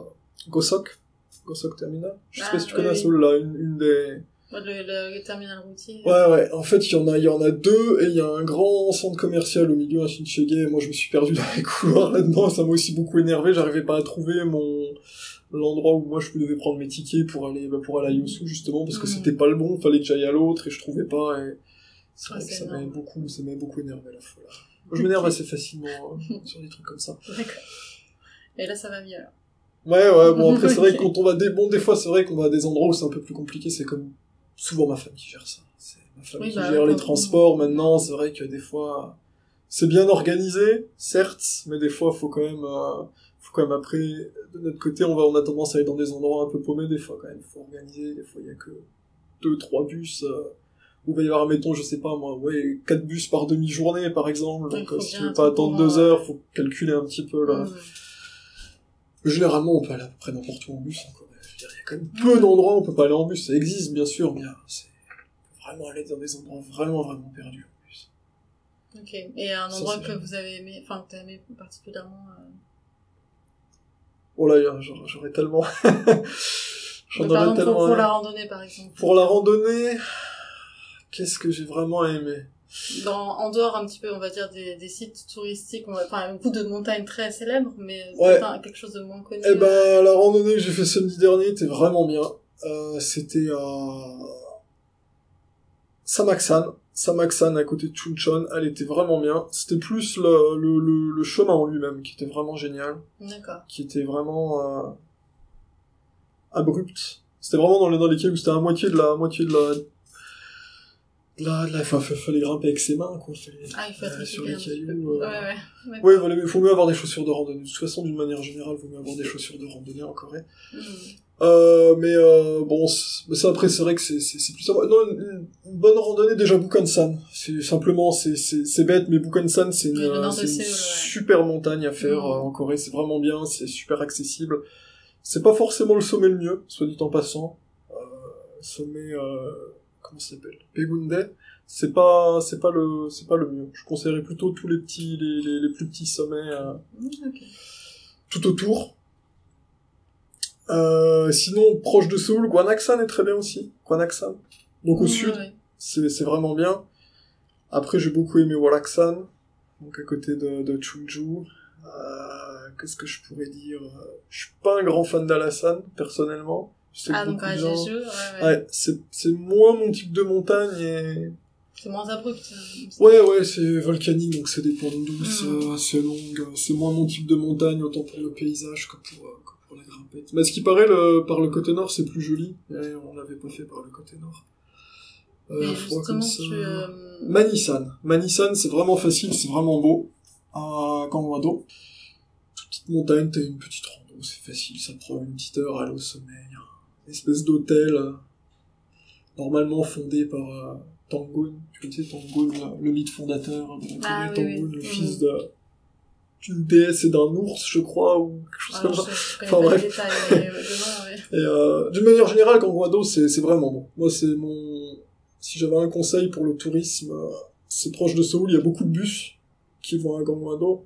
Gosok, Gosok Terminal. Je sais Ah, pas si tu connais oui. Seoul, là, une, une des... Le, le, le terminal routier. Ouais, ouais, en fait, il y en a, il y en a deux, et il y a un grand centre commercial au milieu, à Shinchege, moi je me suis perdu dans les couloirs là-dedans, ça m'a aussi beaucoup énervé, j'arrivais pas à trouver mon, l'endroit où moi je devais prendre mes tickets pour aller, bah, pour aller à Yosu, justement, parce que Mhm. c'était pas le bon, fallait que j'aille à l'autre, et je trouvais pas, et c'est Ouais, que ça m'avait énorme. beaucoup, ça m'avait beaucoup énervé la fois là. Moi, je m'énerve assez facilement euh, sur des trucs comme ça. D'accord. Et là, ça va mieux. alors. Ouais, ouais, bon, après, c'est vrai que quand on va des, bon, des fois, c'est vrai qu'on va à des endroits où c'est un peu plus compliqué, c'est comme souvent ma femme qui gère ça. C'est ma femme Oui, qui bah, gère les transports maintenant, c'est vrai que des fois, c'est bien organisé, certes, mais des fois, faut quand même, euh, faut quand même après, de notre côté, on va, on a tendance à aller dans des endroits un peu paumés, des fois, quand même, faut organiser, des fois, il y a que deux, trois bus, euh, où il va y avoir, mettons, je sais pas, moi, ouais, quatre bus par demi-journée, par exemple, donc, euh, si tu veux pas attendre deux heures, ouais. faut calculer un petit peu, là. Généralement, on peut aller à peu près n'importe où en bus. encore. Je veux dire, il y a quand même peu d'endroits où on peut pas aller en bus. Ça existe, bien sûr, mais euh, c'est on peut vraiment aller dans des endroits vraiment, vraiment perdus en bus. Ok. Et un endroit que vous avez aimé, enfin, que t'as aimé particulièrement. euh, Oh là, j'aurais tellement... J'en aurais tellement... pour, la randonnée, par exemple. Pour la randonnée, qu'est-ce que j'ai vraiment aimé? Dans, en dehors un petit peu, on va dire, des, des sites touristiques, on va, enfin, beaucoup de montagnes très célèbres, mais Ouais. quelque chose de moins connu. Eh ben, la randonnée que j'ai fait samedi dernier était vraiment bien. Euh, C'était à Samaksan. Samaksan à côté de Chuncheon. Elle était vraiment bien. C'était plus le, le, le, le chemin en lui-même qui était vraiment génial. D'accord. Qui était vraiment euh, abrupt. C'était vraiment dans les, dans lesquels c'était à moitié de la, moitié de la, de la, enfin, fallait grimper avec ses mains, quoi. Fallait, Ah, il faut être euh, sur les cailloux. euh, Ouais, ouais. Ouais, voilà, mais il faut mieux avoir des chaussures de randonnée. De toute façon, d'une manière générale, il vaut mieux avoir des chaussures de randonnée en Corée. Mhm. Euh, mais euh, bon, ça après c'est vrai que c'est c'est plus. Non, une, une bonne randonnée déjà Bukan-san. C'est simplement c'est c'est c'est bête, mais Bukan-san c'est une, une ouais. super montagne à faire Mhm. euh, en Corée. C'est vraiment bien, c'est super accessible. C'est pas forcément le sommet le mieux, soit dit en passant. Euh, sommet euh, comment ça s'appelle? Pegunde. C'est pas c'est pas le c'est pas le mieux. Je conseillerais plutôt tous les petits les les, les plus petits sommets. euh, ok. tout autour. Euh, sinon, proche de Séoul, Gwanaksan est très bien aussi. Donc au sud, ouais. c'est vraiment bien. Après, j'ai beaucoup aimé Walaksan, donc à côté de, de Chungju. Euh, Qu'est-ce que je pourrais dire? Je suis pas un grand fan d'Alasan, personnellement. Ah, donc de gens. Jeju, ouais, ouais. Ouais, c'est c'est moins mon type de montagne et C'est moins abrupt. euh, Ouais, ouais, c'est volcanique, donc c'est des pentes douces, Mhm. euh, assez longues. euh, C'est moins mon type de montagne, autant pour le paysage que pour, euh, que pour la grimpette. Mais ce qui paraît, le, par le côté nord, c'est plus joli. Et on l'avait pas fait par le côté nord. Euh, froid comme ça. tu... euh, Manisan. Manisan, c'est vraiment facile, c'est vraiment beau. À. Toute petite montagne, t'as une petite rando, c'est facile, ça prend une petite heure à aller au sommet. Espèce d'hôtel, euh, normalement fondé par euh, Tangun. Tu connais Tangun, le, mythe fondateur de la Ah, oui, Tangun, oui. le Mhm. fils de d'une déesse et d'un ours, je crois, ou quelque chose alors, comme ça. je, Enfin, bref. détails, mais euh, ouais. Et euh, d'une manière générale, Gangwado, c'est c'est vraiment bon. Moi, c'est mon... Si j'avais un conseil pour le tourisme, euh, c'est proche de Séoul, il y a beaucoup de bus qui vont à Gangwado,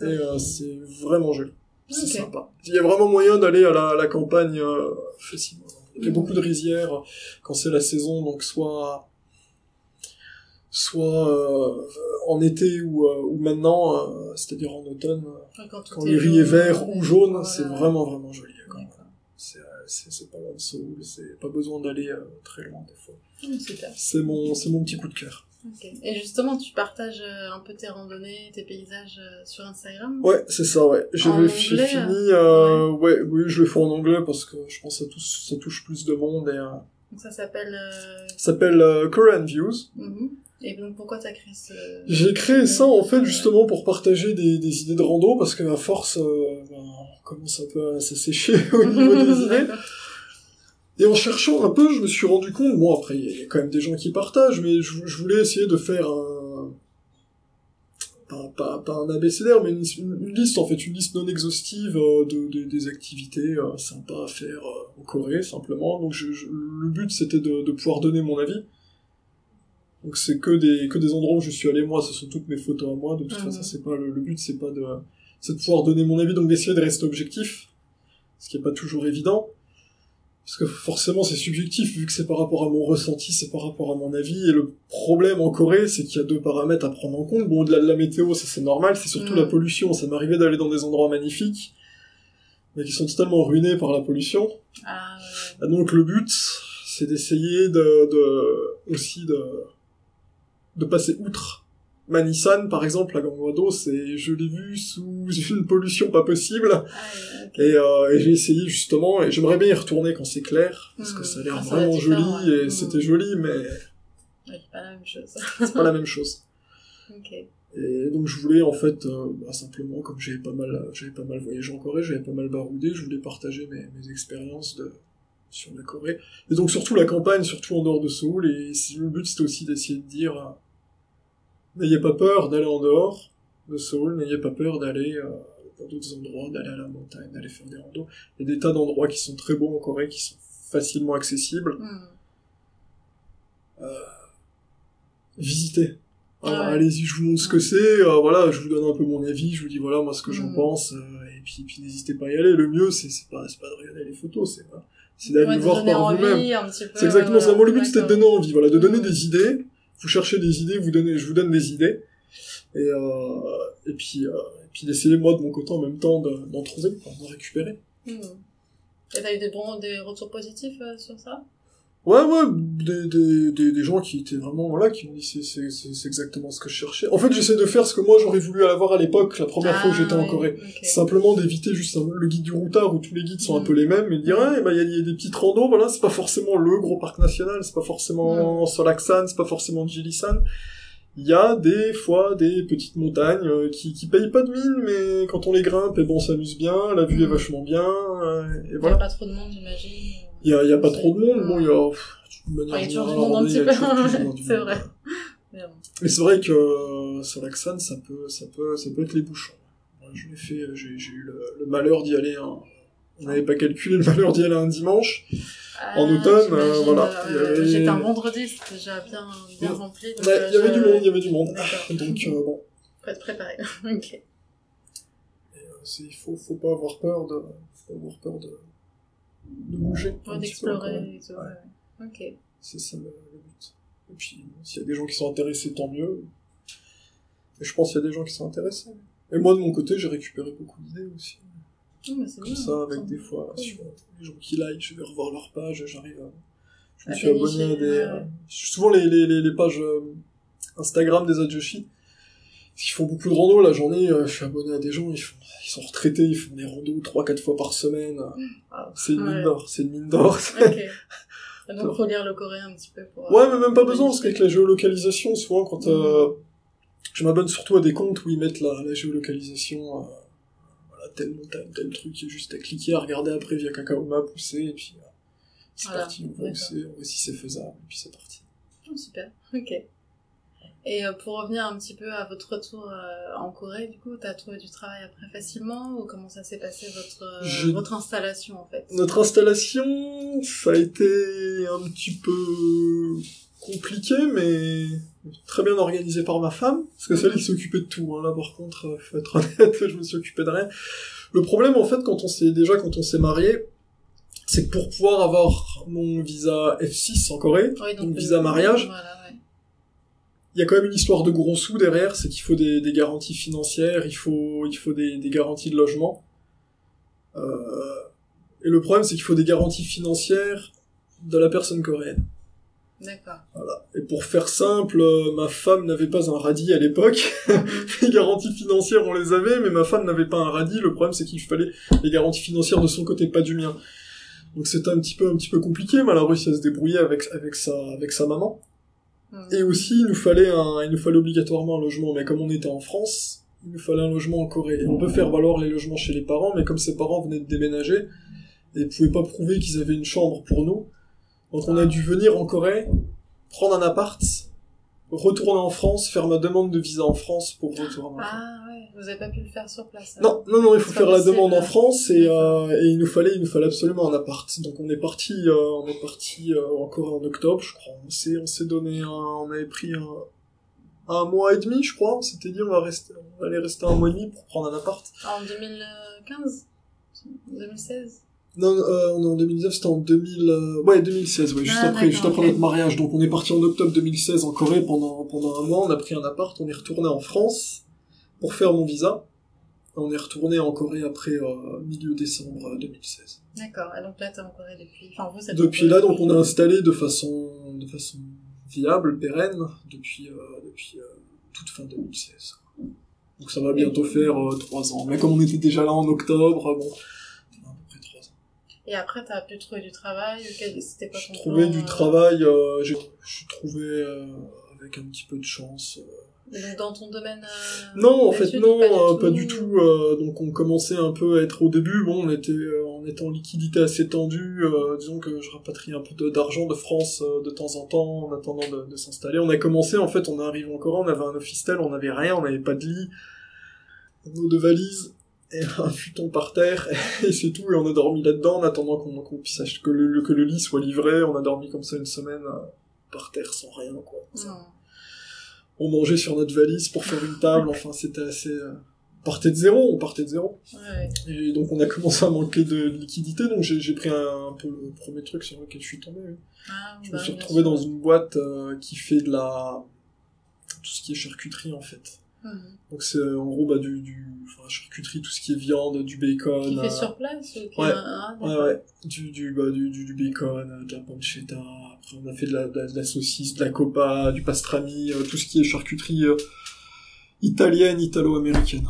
et euh, c'est vraiment joli. C'est sympa. Il y a vraiment moyen d'aller à la, à la campagne euh, facilement. Il y a Mhm. beaucoup de rizières quand c'est la saison, donc soit soit euh, en été ou, euh, ou maintenant, euh, c'est-à-dire en automne, euh, Ouais, quand les riz est vert ou jaune, voilà. c'est vraiment vraiment joli. C'est euh, pas loin de Séoul, c'est pas besoin d'aller euh, très loin des fois. Super. C'est mon, c'est mon petit coup de cœur. Ok. Et justement, tu partages euh, un peu tes randonnées, tes paysages euh, sur Instagram? Ouais, c'est ça, ouais. J'ai En j'ai anglais, fini, euh, ouais. oui, je le fais en anglais parce que je pense que ça touche, ça touche plus de monde et, euh, Donc ça s'appelle... euh, ça s'appelle euh, Korean Views. mhm. Et donc pourquoi t'as créé ce... J'ai créé ça en fait justement pour partager des, des idées de rando parce qu'à force, euh, ben, on commence un peu à s'assécher au niveau des idées. Et en cherchant un peu, je me suis rendu compte, bon après il y a quand même des gens qui partagent, mais je, je voulais essayer de faire un... Pas, pas, pas un abécédaire, mais une, une liste en fait, une liste non exhaustive euh, de, de- des activités euh, sympas à faire euh, en Corée simplement. Donc je, je- le but c'était de, de pouvoir donner mon avis. Donc c'est que des que des endroits où je suis allé moi, ce sont toutes mes photos à moi. De toute Mhm. façon c'est pas le, le but, c'est pas de c'est de pouvoir donner mon avis, donc d'essayer de rester objectif, ce qui est pas toujours évident. Parce que forcément c'est subjectif, vu que c'est par rapport à mon ressenti, c'est par rapport à mon avis, et le problème en Corée, c'est qu'il y a deux paramètres à prendre en compte. Bon, au-delà de la météo, ça c'est normal, c'est surtout Mm. la pollution. Ça m'arrivait d'aller dans des endroits magnifiques, mais qui sont totalement ruinés par la pollution. Ah, donc le but, c'est d'essayer de, de, aussi de, de passer outre. Manisan, par exemple, à Gangwado, c'est, je l'ai vu sous une pollution pas possible. Ah. Et, euh, et j'ai essayé justement, et j'aimerais bien y retourner quand c'est clair, parce que Hmm. ça a l'air Ah, vraiment joli, ouais. et Hmm. c'était joli, mais Ouais, c'est pas la même chose. c'est pas la même chose. ok. Et donc je voulais en fait, euh, bah, simplement, comme j'avais pas mal, j'avais pas mal voyagé en Corée, j'avais pas mal baroudé, je voulais partager mes, mes expériences de, sur la Corée. Et donc surtout la campagne, surtout en dehors de Séoul, et le but c'était aussi d'essayer de dire, n'ayez pas peur d'aller en dehors de Séoul, n'ayez pas peur d'aller euh, dans d'autres endroits, d'aller à la montagne, d'aller faire des randos. Il y a des tas d'endroits qui sont très beaux en Corée, qui sont facilement accessibles. Hmm. visitez. Alors, Ouais. Allez-y, je vous montre ce que c'est. euh, voilà, je vous donne un peu mon avis. Je vous dis voilà moi ce que j'en Mm. pense. euh, et puis, puis n'hésitez pas à y aller. Le mieux c'est c'est pas c'est pas de regarder les photos, c'est pas c'est d'aller Ouais, voir par vous-même. C'est exactement ça. voilà, Moi le but c'était de donner envie. Voilà, de donner Mm. des idées. Vous cherchez des idées, vous donnez, je vous donne des idées. Et euh, et puis euh, puis d'essayer moi de mon côté en même temps de- d'en trouver, enfin, d'en récupérer. Hmm. Et t'as eu des bons, des retours positifs euh, sur ça? Ouais, ouais, des, des, des, des gens qui étaient vraiment, voilà, qui m'ont dit c'est, c'est, c'est, c'est exactement ce que je cherchais. En fait, j'essaie de faire ce que moi j'aurais voulu avoir à l'époque, la première fois que j'étais en Ah, Corée. Simplement d'éviter juste un- le guide du routard où tous les guides sont un Mm. peu les mêmes et de dire, ouais, bah, il y, a- il y a des petites randos, voilà, c'est pas forcément le gros parc national, c'est pas forcément Mm. Solaksan, c'est pas forcément Jilisan. Il y a des fois des petites montagnes euh, qui, qui payent pas de mine, mais quand on les grimpe, et bon, on s'amuse bien, la vue est Mm. vachement bien, euh, et Il y a voilà. pas trop de monde, j'imagine. Il y a, il y a pas trop de monde, bon, il y a, Ouais, il y a toujours du monde un il y petit peu, c'est vrai. Mais c'est vrai que euh, sur l'Axan, ça peut, ça peut, ça peut être les bouchons. Je l'ai fait, euh, j'ai, j'ai eu le, le malheur d'y aller. Un... On n'avait pas calculé le malheur d'y aller un dimanche. En automne, euh, voilà, euh, il y avait- J'étais un vendredi, c'était déjà bien, bien Mm. rempli. donc, Ouais, euh, il y avait je- du monde, il y avait du monde. Donc euh, bon, Faut être préparé. ok. euh, c'est, il faut, faut pas avoir peur de, faut pas avoir peur de, de bouger. Encore. d'explorer et tout. Ouais. ouais. Ok. C'est ça le, le but. Et puis, s'il y a des gens qui sont intéressés, tant mieux. Et je pense qu'il y a des gens qui sont intéressés. Et moi, de mon côté, j'ai récupéré beaucoup d'idées aussi. Mais c'est Comme bien. ça, avec Attends. des fois, Cool. sur les gens qui like, je vais revoir leur page, j'arrive à... Je me À suis abonné à des... ouais, euh, ouais. Souvent les, les, les, les pages euh, Instagram des adjoshi, ils font beaucoup de rando la journée, euh, je suis abonné à des gens, ils, font, ils sont retraités, ils font des randos 3-4 fois par semaine. Ah, C'est une mine ouais. d'or, c'est une mine d'or. Ok. Et donc, faut lire le coréen un petit peu pour. Ouais, euh, mais même pas besoin, parce qu'avec la géolocalisation, souvent, quand euh, je m'abonne surtout à des comptes où ils mettent la, la géolocalisation, euh, voilà, telle montagne, tel truc, il y a juste à cliquer, à regarder après via Kakao Map où c'est, et puis euh, c'est Voilà, parti, on voit où c'est, on voit si c'est faisable, et puis c'est parti. Oh, super. Ok. Et euh, pour revenir un petit peu à votre retour euh, en Corée, du coup, t'as trouvé du travail après facilement ou comment ça s'est passé votre euh, Je- votre installation en fait? Notre installation, ça a été un petit peu compliqué, mais très bien organisé par ma femme, parce que c'est elle qui s'occupait de tout. Hein. Là, par contre, faut être honnête, je me suis occupé de rien. Le problème, en fait, quand on s'est déjà quand on s'est marié, c'est que pour pouvoir avoir mon visa F6 en Corée, Oui, donc visa mariage, Voilà. Il y a quand même une histoire de gros sous derrière, c'est qu'il faut des, des garanties financières, il faut, il faut des, des garanties de logement. Euh, et le problème, c'est qu'il faut des garanties financières de la personne coréenne. D'accord. Et pour faire simple, euh, ma femme n'avait pas un radis à l'époque. les garanties financières, on les avait, mais ma femme n'avait pas un radis. Le problème, c'est qu'il fallait les garanties financières de son côté, pas du mien. Donc c'était un petit peu, un petit peu compliqué, mais elle a réussi à se débrouiller avec, avec sa, avec sa maman. Et aussi, il nous fallait un, il nous fallait obligatoirement un logement, mais comme on était en France, il nous fallait un logement en Corée. Et on peut faire valoir les logements chez les parents, mais comme ses parents venaient de déménager, et pouvaient pas prouver qu'ils avaient une chambre pour nous, donc on a dû venir en Corée, prendre un appart, retourner en France, faire ma demande de visa en France pour retourner en France. Ah vous avez pas pu le faire sur place. Non, non, non, il faut faire la demande en France et, euh, et il nous fallait, il nous fallait absolument un appart. Donc on est parti, euh, on est parti euh, en Corée en octobre, je crois. On s'est, on s'est donné un, on avait pris un, un mois et demi, je crois. On s'était dit on va rester, on allait rester un mois et demi pour prendre un appart. En 2015 2016 Non, euh, on est en 2019, c'était en 2000, euh, ouais 2016, ouais, juste Ah, après, juste après notre mariage. Donc on est parti en octobre 2016 en Corée pendant pendant un mois. On a pris un appart, on est retourné en France pour faire mon visa. On est retourné en Corée après euh, milieu décembre euh, 2016. D'accord, et donc là t'es en Corée depuis. Enfin, vous êtes en Depuis là, donc on a installé de façon, de façon viable, pérenne, depuis, euh, depuis euh, toute fin 2016. Donc ça va bientôt faire euh, trois ans. Mais comme on était déjà là en octobre, euh, bon, ça fait à peu près trois ans. Et après t'as pu trouver du travail C'était quoi J'ai ton trouvé plan, du euh, travail, euh, j'ai trouvé euh, avec un petit peu de chance. euh, dans ton domaine euh, Non, en fait, non, pas du euh, tout pas du tout. euh, donc, on commençait un peu à être au début. Bon, on était, euh, on était en liquidité assez tendue. disons que je rapatriais un peu d'argent de France de temps en temps en attendant de, de s'installer. On a commencé, en fait, on est arrivé en Corée, on avait un office-tel, on n'avait rien, on n'avait pas de lit, nos deux valises et un futon par terre et c'est tout. Et on a dormi là-dedans en attendant qu'on puisse acheter que le, que le lit soit livré. On a dormi comme ça une semaine par terre sans rien, quoi. On mangeait sur notre valise pour faire une table. Enfin, c'était assez. euh, On partait de zéro, on partait de zéro. Ouais. Et donc on a commencé à manquer de liquidité, donc j'ai pris un, un peu le premier truc sur lequel je suis tombé. oui. Ah, Je bah, me suis bien retrouvé dans une boîte euh, qui fait de la tout ce qui est charcuterie en fait. Mhm. Donc c'est en gros bah du, du enfin, charcuterie, tout ce qui est viande, du bacon. Qui fait euh, sur place ou ouais. Ah, Ouais, ouais, du, du, bah, du, du, du bacon, euh, de la pancetta, après on a fait de la, de la, de la saucisse, de la copa, du pastrami, euh, tout ce qui est charcuterie euh, italienne, italo-américaine.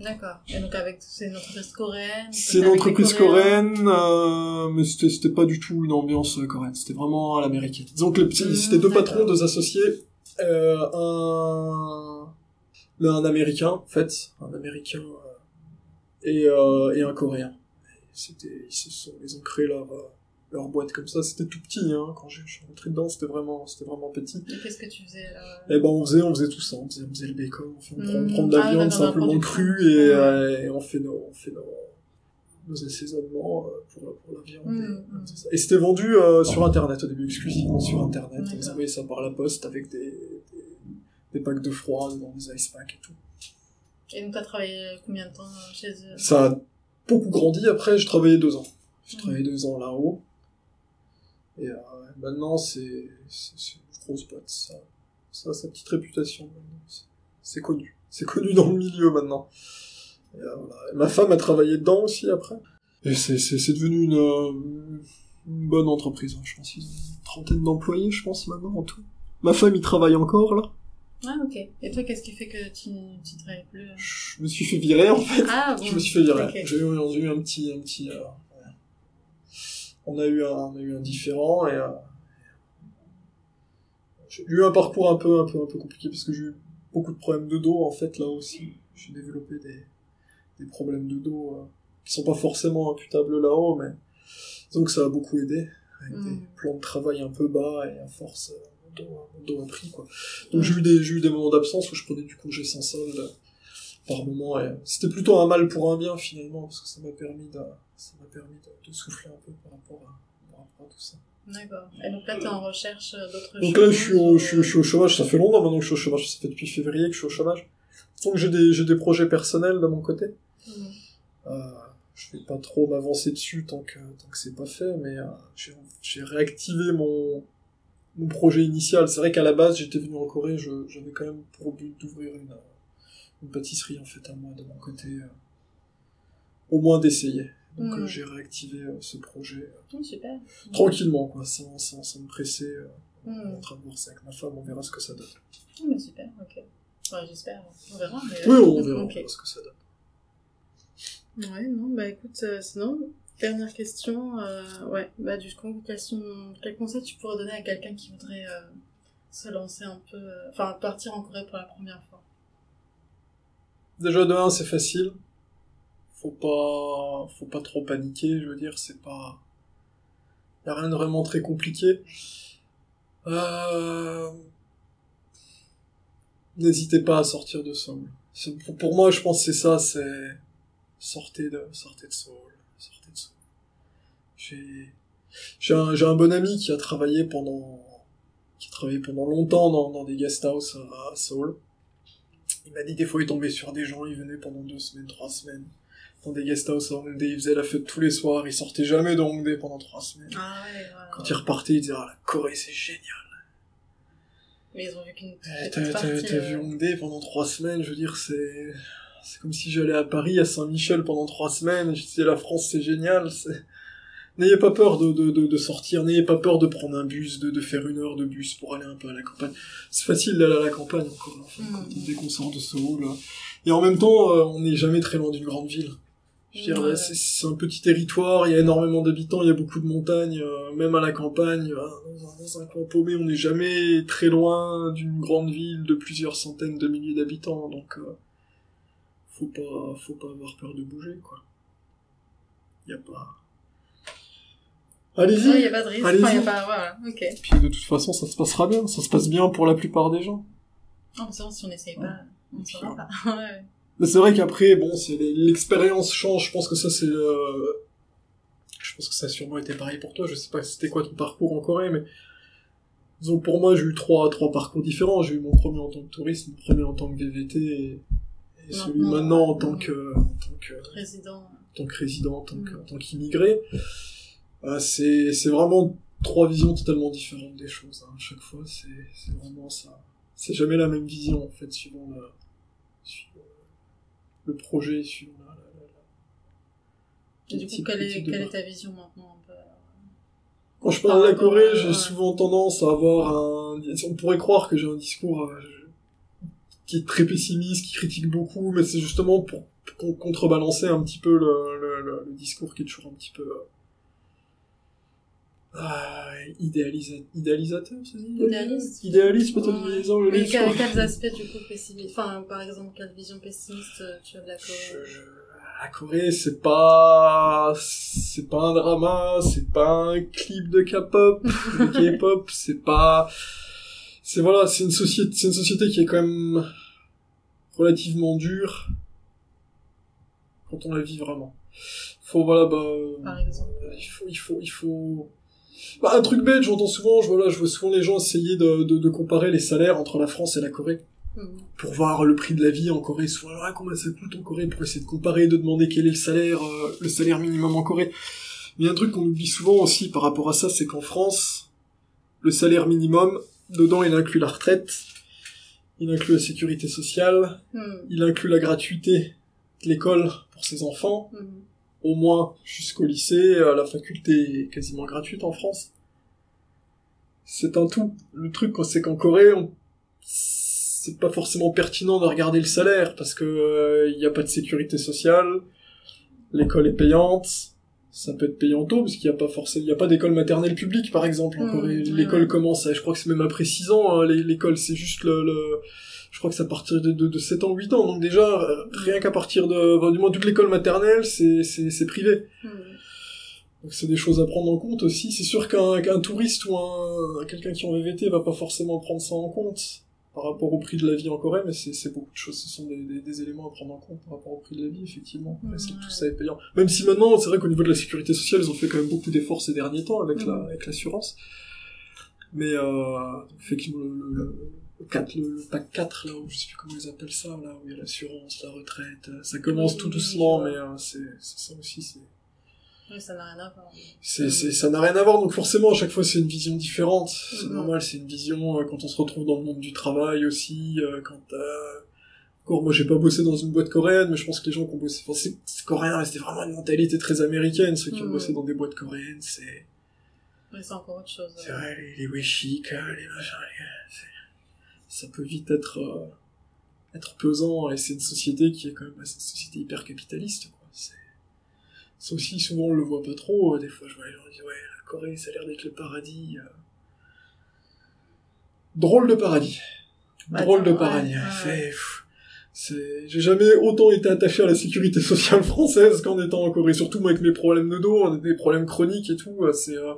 D'accord. Et donc avec c'est une entreprise coréenne. C'est une entreprise coréenne, euh, mais c'était, c'était pas du tout une ambiance coréenne, c'était vraiment à l'américaine. Disons que les petits, Mmh, c'était deux patrons, deux associés, euh, un, un américain, en fait, un américain, euh, et, euh, et un coréen. C'était, ils se sont, ils ont créé leur, euh, leur boîte comme ça, c'était tout petit, hein, quand je je suis rentré dedans, c'était vraiment, c'était vraiment petit. Et qu'est-ce que tu faisais là Et ben on faisait, on faisait tout ça, on faisait, on faisait le bacon, on, fait, on prend, on prend de la Ah, viande simplement crue et, Ouais. euh, et on fait nos, on fait nos, nos assaisonnements euh, pour, pour la viande. Mm, et, mm. c'est ça. Et c'était vendu euh, sur internet au début, exclusivement sur internet. Ils envoyaient ça par la poste avec des, des, des packs de froid dans des ice packs et tout. Et donc t'as travaillé combien de temps euh, chez eux? Ça a beaucoup grandi après, je travaillais deux ans. J'ai Mm. travaillé deux ans là-haut. Et euh, maintenant, c'est une grosse boîte. Ça, ça a sa petite réputation. C'est- connu. C'est connu dans le milieu maintenant. Et, euh, voilà. Et ma femme a travaillé dedans aussi après. Et c'est, devenu une, euh, une bonne entreprise. hein. Je pense qu'ils ont une trentaine d'employés, je pense, maintenant, en tout. Ma femme y travaille encore, là. Ah, ok. Et toi, qu'est-ce qui fait que tu tu travailles plus euh Je me suis fait virer, en fait. Ah, bon. Je me suis fait virer. J'ai eu, j'ai eu un petit, un petit, euh, on a eu un, on a eu un différent et euh, j'ai eu un parcours un peu, un peu, un peu compliqué parce que j'ai eu beaucoup de problèmes de dos en fait là aussi. J'ai développé des, des problèmes de dos euh, qui sont pas forcément imputables là-haut, mais donc ça a beaucoup aidé avec Mm. des plans de travail un peu bas et à force euh, dos a pris quoi. Donc j'ai eu des, j'ai eu des moments d'absence où je prenais du congé sans solde par moment et c'était plutôt un mal pour un bien finalement parce que ça m'a permis de, ça m'a permis de, de souffler un peu par rapport à, par rapport à tout ça. D'accord. Et donc là, t'es en recherche euh, d'autres choses Donc là je suis, au, je, suis, je suis au chômage, ça fait longtemps maintenant que je suis au chômage, ça fait depuis février que je suis au chômage. Donc j'ai des, j'ai des projets personnels de mon côté. Mhm. Euh, je vais pas trop m'avancer dessus tant que tant que c'est pas fait, mais euh, j'ai j'ai réactivé mon mon projet initial. C'est vrai qu'à la base j'étais venu en Corée, je- j'avais quand même pour but d'ouvrir une une pâtisserie en fait à moi de mon côté, euh, au moins d'essayer. Donc euh, j'ai réactivé euh, ce projet Oh, super. tranquillement quoi, sans sans, sans me presser. euh, On est en train de voir ça avec ma femme, on verra ce que ça donne. Mais super, ok. J'espère. On verra. Mais... Oui, on verra, on Ok. verra ce que ça donne. Ouais, non, bah écoute, sinon, dernière question, euh, ouais, bah du coup, quels conseils tu pourrais donner à quelqu'un qui voudrait euh, se lancer un peu, euh, enfin partir en Corée pour la première fois? Déjà de un, c'est facile. Faut pas, faut pas trop paniquer. Je veux dire, c'est pas, y a rien de vraiment très compliqué. Euh... N'hésitez pas à sortir de Seoul. Pour moi, je pense que c'est ça, c'est sortez de, sortez de Seoul, sortez de Seoul. J'ai, j'ai un, j'ai un bon ami qui a travaillé pendant, qui a travaillé pendant longtemps dans, dans des guest house à, à Seoul. Il m'a dit des fois il tombait sur des gens, il venait pendant deux semaines, trois semaines, dans des guest house à Hongdae, il faisait la fête tous les soirs, il sortait jamais de Hongdae pendant trois semaines. Ah ouais. Quand il repartait, il disait ah la Corée c'est génial. Mais ils ont vu qu'une Eh, petite T'as t'as- partie. t'as vu euh, Hongdae pendant trois semaines, je veux dire c'est c'est comme si j'allais à Paris à Saint-Michel pendant trois semaines, je disais la France c'est génial, c'est N'ayez pas peur de, de, de, de sortir, n'ayez pas peur de prendre un bus, de, de faire une heure de bus pour aller un peu à la campagne. C'est facile d'aller à la campagne encore, en fait, Mm. quand- dès qu'on sort de Seoul. là. Et en même temps, euh, on n'est jamais très loin d'une grande ville. Je veux dire, c'est c'est un petit territoire, il y a énormément d'habitants, il y a beaucoup de montagnes, euh, même à la campagne, euh, dans, un, dans un coin paumé, on n'est jamais très loin d'une grande ville de plusieurs centaines de milliers d'habitants, donc euh, faut pas, faut pas avoir peur de bouger, quoi. Il y a pas. Allez-y. Ouais, y a pas de risque. Allez-y. Enfin, y a pas, voilà, ok. Puis de toute façon, ça se passera bien, ça se passe bien pour la plupart des gens. Ça, si on essaye pas, on ne saura euh, pas. Ouais. Mais c'est vrai qu'après, bon, c'est l'expérience change. Je pense que ça, c'est le... Je pense que ça a sûrement été pareil pour toi. Je sais pas c'était quoi ton parcours en Corée, mais disons pour moi, j'ai eu trois trois parcours différents. J'ai eu mon premier en tant que touriste, mon premier en tant que VVT, et, et celui Maintenant, maintenant en tant que en tant que, en tant que résident, en tant que- Mm. en tant qu'immigré. Euh, c'est c'est vraiment trois visions totalement différentes des choses. hein. À chaque fois, c'est c'est vraiment ça. C'est jamais la même vision en fait, suivant le suivant le projet, suivant la, la, la- la- Et du coup, quelle le est, quelle est ta vision maintenant un peu Quand je parle de la Corée, j'ai souvent tendance à avoir un. On pourrait croire que j'ai un discours euh, qui est très pessimiste, qui critique beaucoup, mais c'est justement pour, pour con- contrebalancer un petit peu le, le, le, le discours qui est toujours un petit peu. euh, ah, idéalisa- idéalisateur, c'est Idéaliste. Idéaliste, peut-être, le Mais quels, quels aspects du coup pessimistes Enfin, par exemple, quelle vision pessimiste euh, tu as de la Je- Corée? Je- La Corée, c'est pas, c'est pas un drama, c'est pas un clip de K-pop, de K-pop, c'est pas, c'est voilà, c'est une société, c'est une société qui est quand même relativement dure quand on la vit vraiment. Faut voilà, bah, Par exemple. il faut, il faut, il faut. Bah, un truc bête, j'entends souvent, je voilà, je vois souvent les gens essayer de, de, de comparer les salaires entre la France et la Corée Mhm. pour voir le prix de la vie en Corée, soit ah, combien ça coûte en Corée, pour essayer de comparer, de demander quel est le salaire, euh, le salaire minimum en Corée? Mais un truc qu'on oublie souvent aussi par rapport à ça, c'est qu'en France, le salaire minimum, dedans il inclut la retraite, il inclut la sécurité sociale, Mhm. il inclut la gratuité l'école pour ses enfants, Mhm. au moins jusqu'au lycée, euh, la faculté est quasiment gratuite en France. C'est un tout. Le truc, c'est qu'en Corée, on- c'est pas forcément pertinent de regarder le salaire parce que il n'y a pas de sécurité sociale, l'école est payante, ça peut être payant tôt parce qu'il n'y a pas forcément, il y a pas d'école maternelle publique par exemple en Mmh, Corée. ouais, L'école commence, à- je crois que c'est même après 6 ans, hein, l'é- l'école c'est juste le, le- je crois que c'est à partir de, de, de 7 ans, 8 ans, donc déjà, euh, rien qu'à partir de, enfin, du moins toute l'école maternelle, c'est, c'est, c'est privé. Mhm. Donc c'est des choses à prendre en compte aussi. C'est sûr qu'un qu'un touriste ou un quelqu'un qui en VVT va pas forcément prendre ça en compte par rapport au prix de la vie en Corée, mais c'est beaucoup de choses. Ce sont des, des, des éléments à prendre en compte par rapport au prix de la vie, effectivement. Mais c'est Ouais. tout ça est payant. Même si maintenant, c'est vrai qu'au niveau de la sécurité sociale, ils ont fait quand même beaucoup d'efforts ces derniers temps avec avec l'assurance. Mais euh, effectivement, le, le, le, le 4, le, pack 4, là, où je sais plus comment ils appellent ça, là, où il y a l'assurance, la retraite, euh, ça commence tout doucement, mais euh, c'est c'est ça aussi, c'est Oui, ça n'a rien à voir. c'est, c'est, ça n'a rien à voir, donc forcément, à chaque fois, c'est une vision différente. C'est Mhm. normal, c'est une vision euh, quand on se retrouve dans le monde du travail aussi, euh, quand euh... Encore, moi, j'ai pas bossé dans une boîte coréenne, mais je pense que les gens qui ont bossé... Enfin, c'est, c'est coréen, c'était vraiment une mentalité très américaine, ceux qui ont Mhm. bossé dans des boîtes coréennes, c'est... Oui, c'est encore autre chose. C'est vrai, les, les weshik, les machins, les... c'est- Ça peut vite être... euh, être pesant, et c'est une société qui est quand même... C'est une société hyper capitaliste, quoi. C'est... Ça aussi, souvent, on le voit pas trop. euh, Des fois, je vois les gens dire, ouais, la Corée, ça a l'air d'être le paradis. euh. Drôle de paradis. Bah, Drôle de paradis. C'est, j'ai jamais autant été attaché à la sécurité sociale française qu'en étant en Corée. Surtout, moi, avec mes problèmes de dos, des problèmes chroniques et tout, euh, c'est, euh,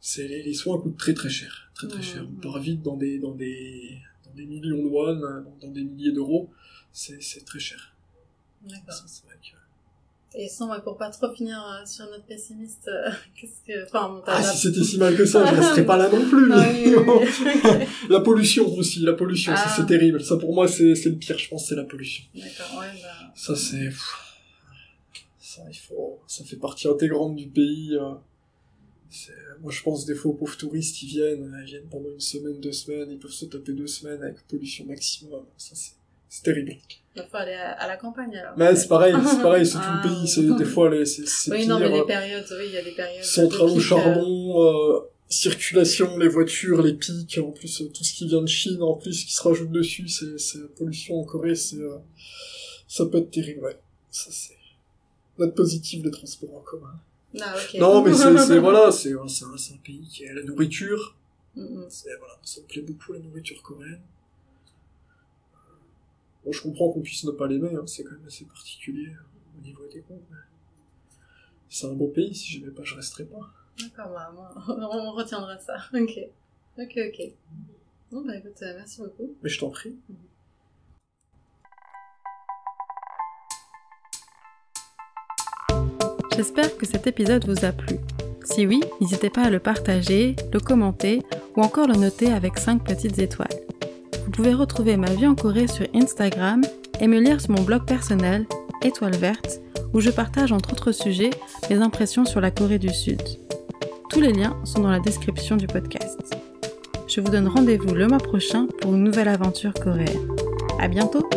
c'est, les, les soins coûtent très très cher. Très très cher. On part vite dans des, dans des, dans des millions de won, dans, des milliers d'euros. C'est, c'est très cher. D'accord. Ça, c'est vrai que- Et sans, ouais, pour pas trop finir euh, sur notre pessimiste, euh, qu'est-ce que. Enfin, Ah, si c'était si mal que ça, je resterais pas là non plus. Ah oui, oui, oui. la pollution aussi, la pollution, ça Ah. c'est terrible. Ça pour moi c'est c'est le pire, je pense, c'est la pollution. D'accord, ouais, bah. Ça c'est, ça il faut, ça fait partie intégrante du pays. euh. Moi je pense des fois aux pauvres touristes, ils viennent, ils viennent pendant une semaine, deux semaines, ils peuvent se taper deux semaines avec pollution maximum. Ça c'est, c'est terrible. Il faut aller à, à la campagne alors. Mais c'est pareil, c'est pareil, c'est tout Ah. le pays. C'est des fois les, c'est c'est Oui, pire. non, mais euh, les périodes, oui, il y a des périodes. centrale au euh, charbon, euh, circulation, les voitures, les pics, en plus euh, tout ce qui vient de Chine, en plus qui se rajoute dessus, c'est c'est la pollution en Corée, c'est euh, ça peut être terrible, ouais. Ça c'est note positive des transports en commun. Ah, ok. Non, mais c'est c'est- voilà, c'est un, c'est un, c'est un pays qui a la nourriture, Mm, mm. c'est voilà, ça me plaît beaucoup la nourriture coréenne. Bon, je comprends qu'on puisse ne pas l'aimer, hein, c'est quand même assez particulier euh, au niveau des mais C'est un beau pays, si j'aimais pas, je resterais pas. D'accord, bah, moi, on retiendra ça. Ok. Ok, ok. Bon, bah écoute, euh, merci beaucoup. Mais je t'en prie. J'espère que cet épisode vous a plu. Si oui, n'hésitez pas à le partager, le commenter ou encore le noter avec 5 petites étoiles. Vous pouvez retrouver ma vie en Corée sur Instagram et me lire sur mon blog personnel, Étoile Verte, où je partage entre autres sujets mes impressions sur la Corée du Sud. Tous les liens sont dans la description du podcast. Je vous donne rendez-vous le mois prochain pour une nouvelle aventure coréenne. À bientôt!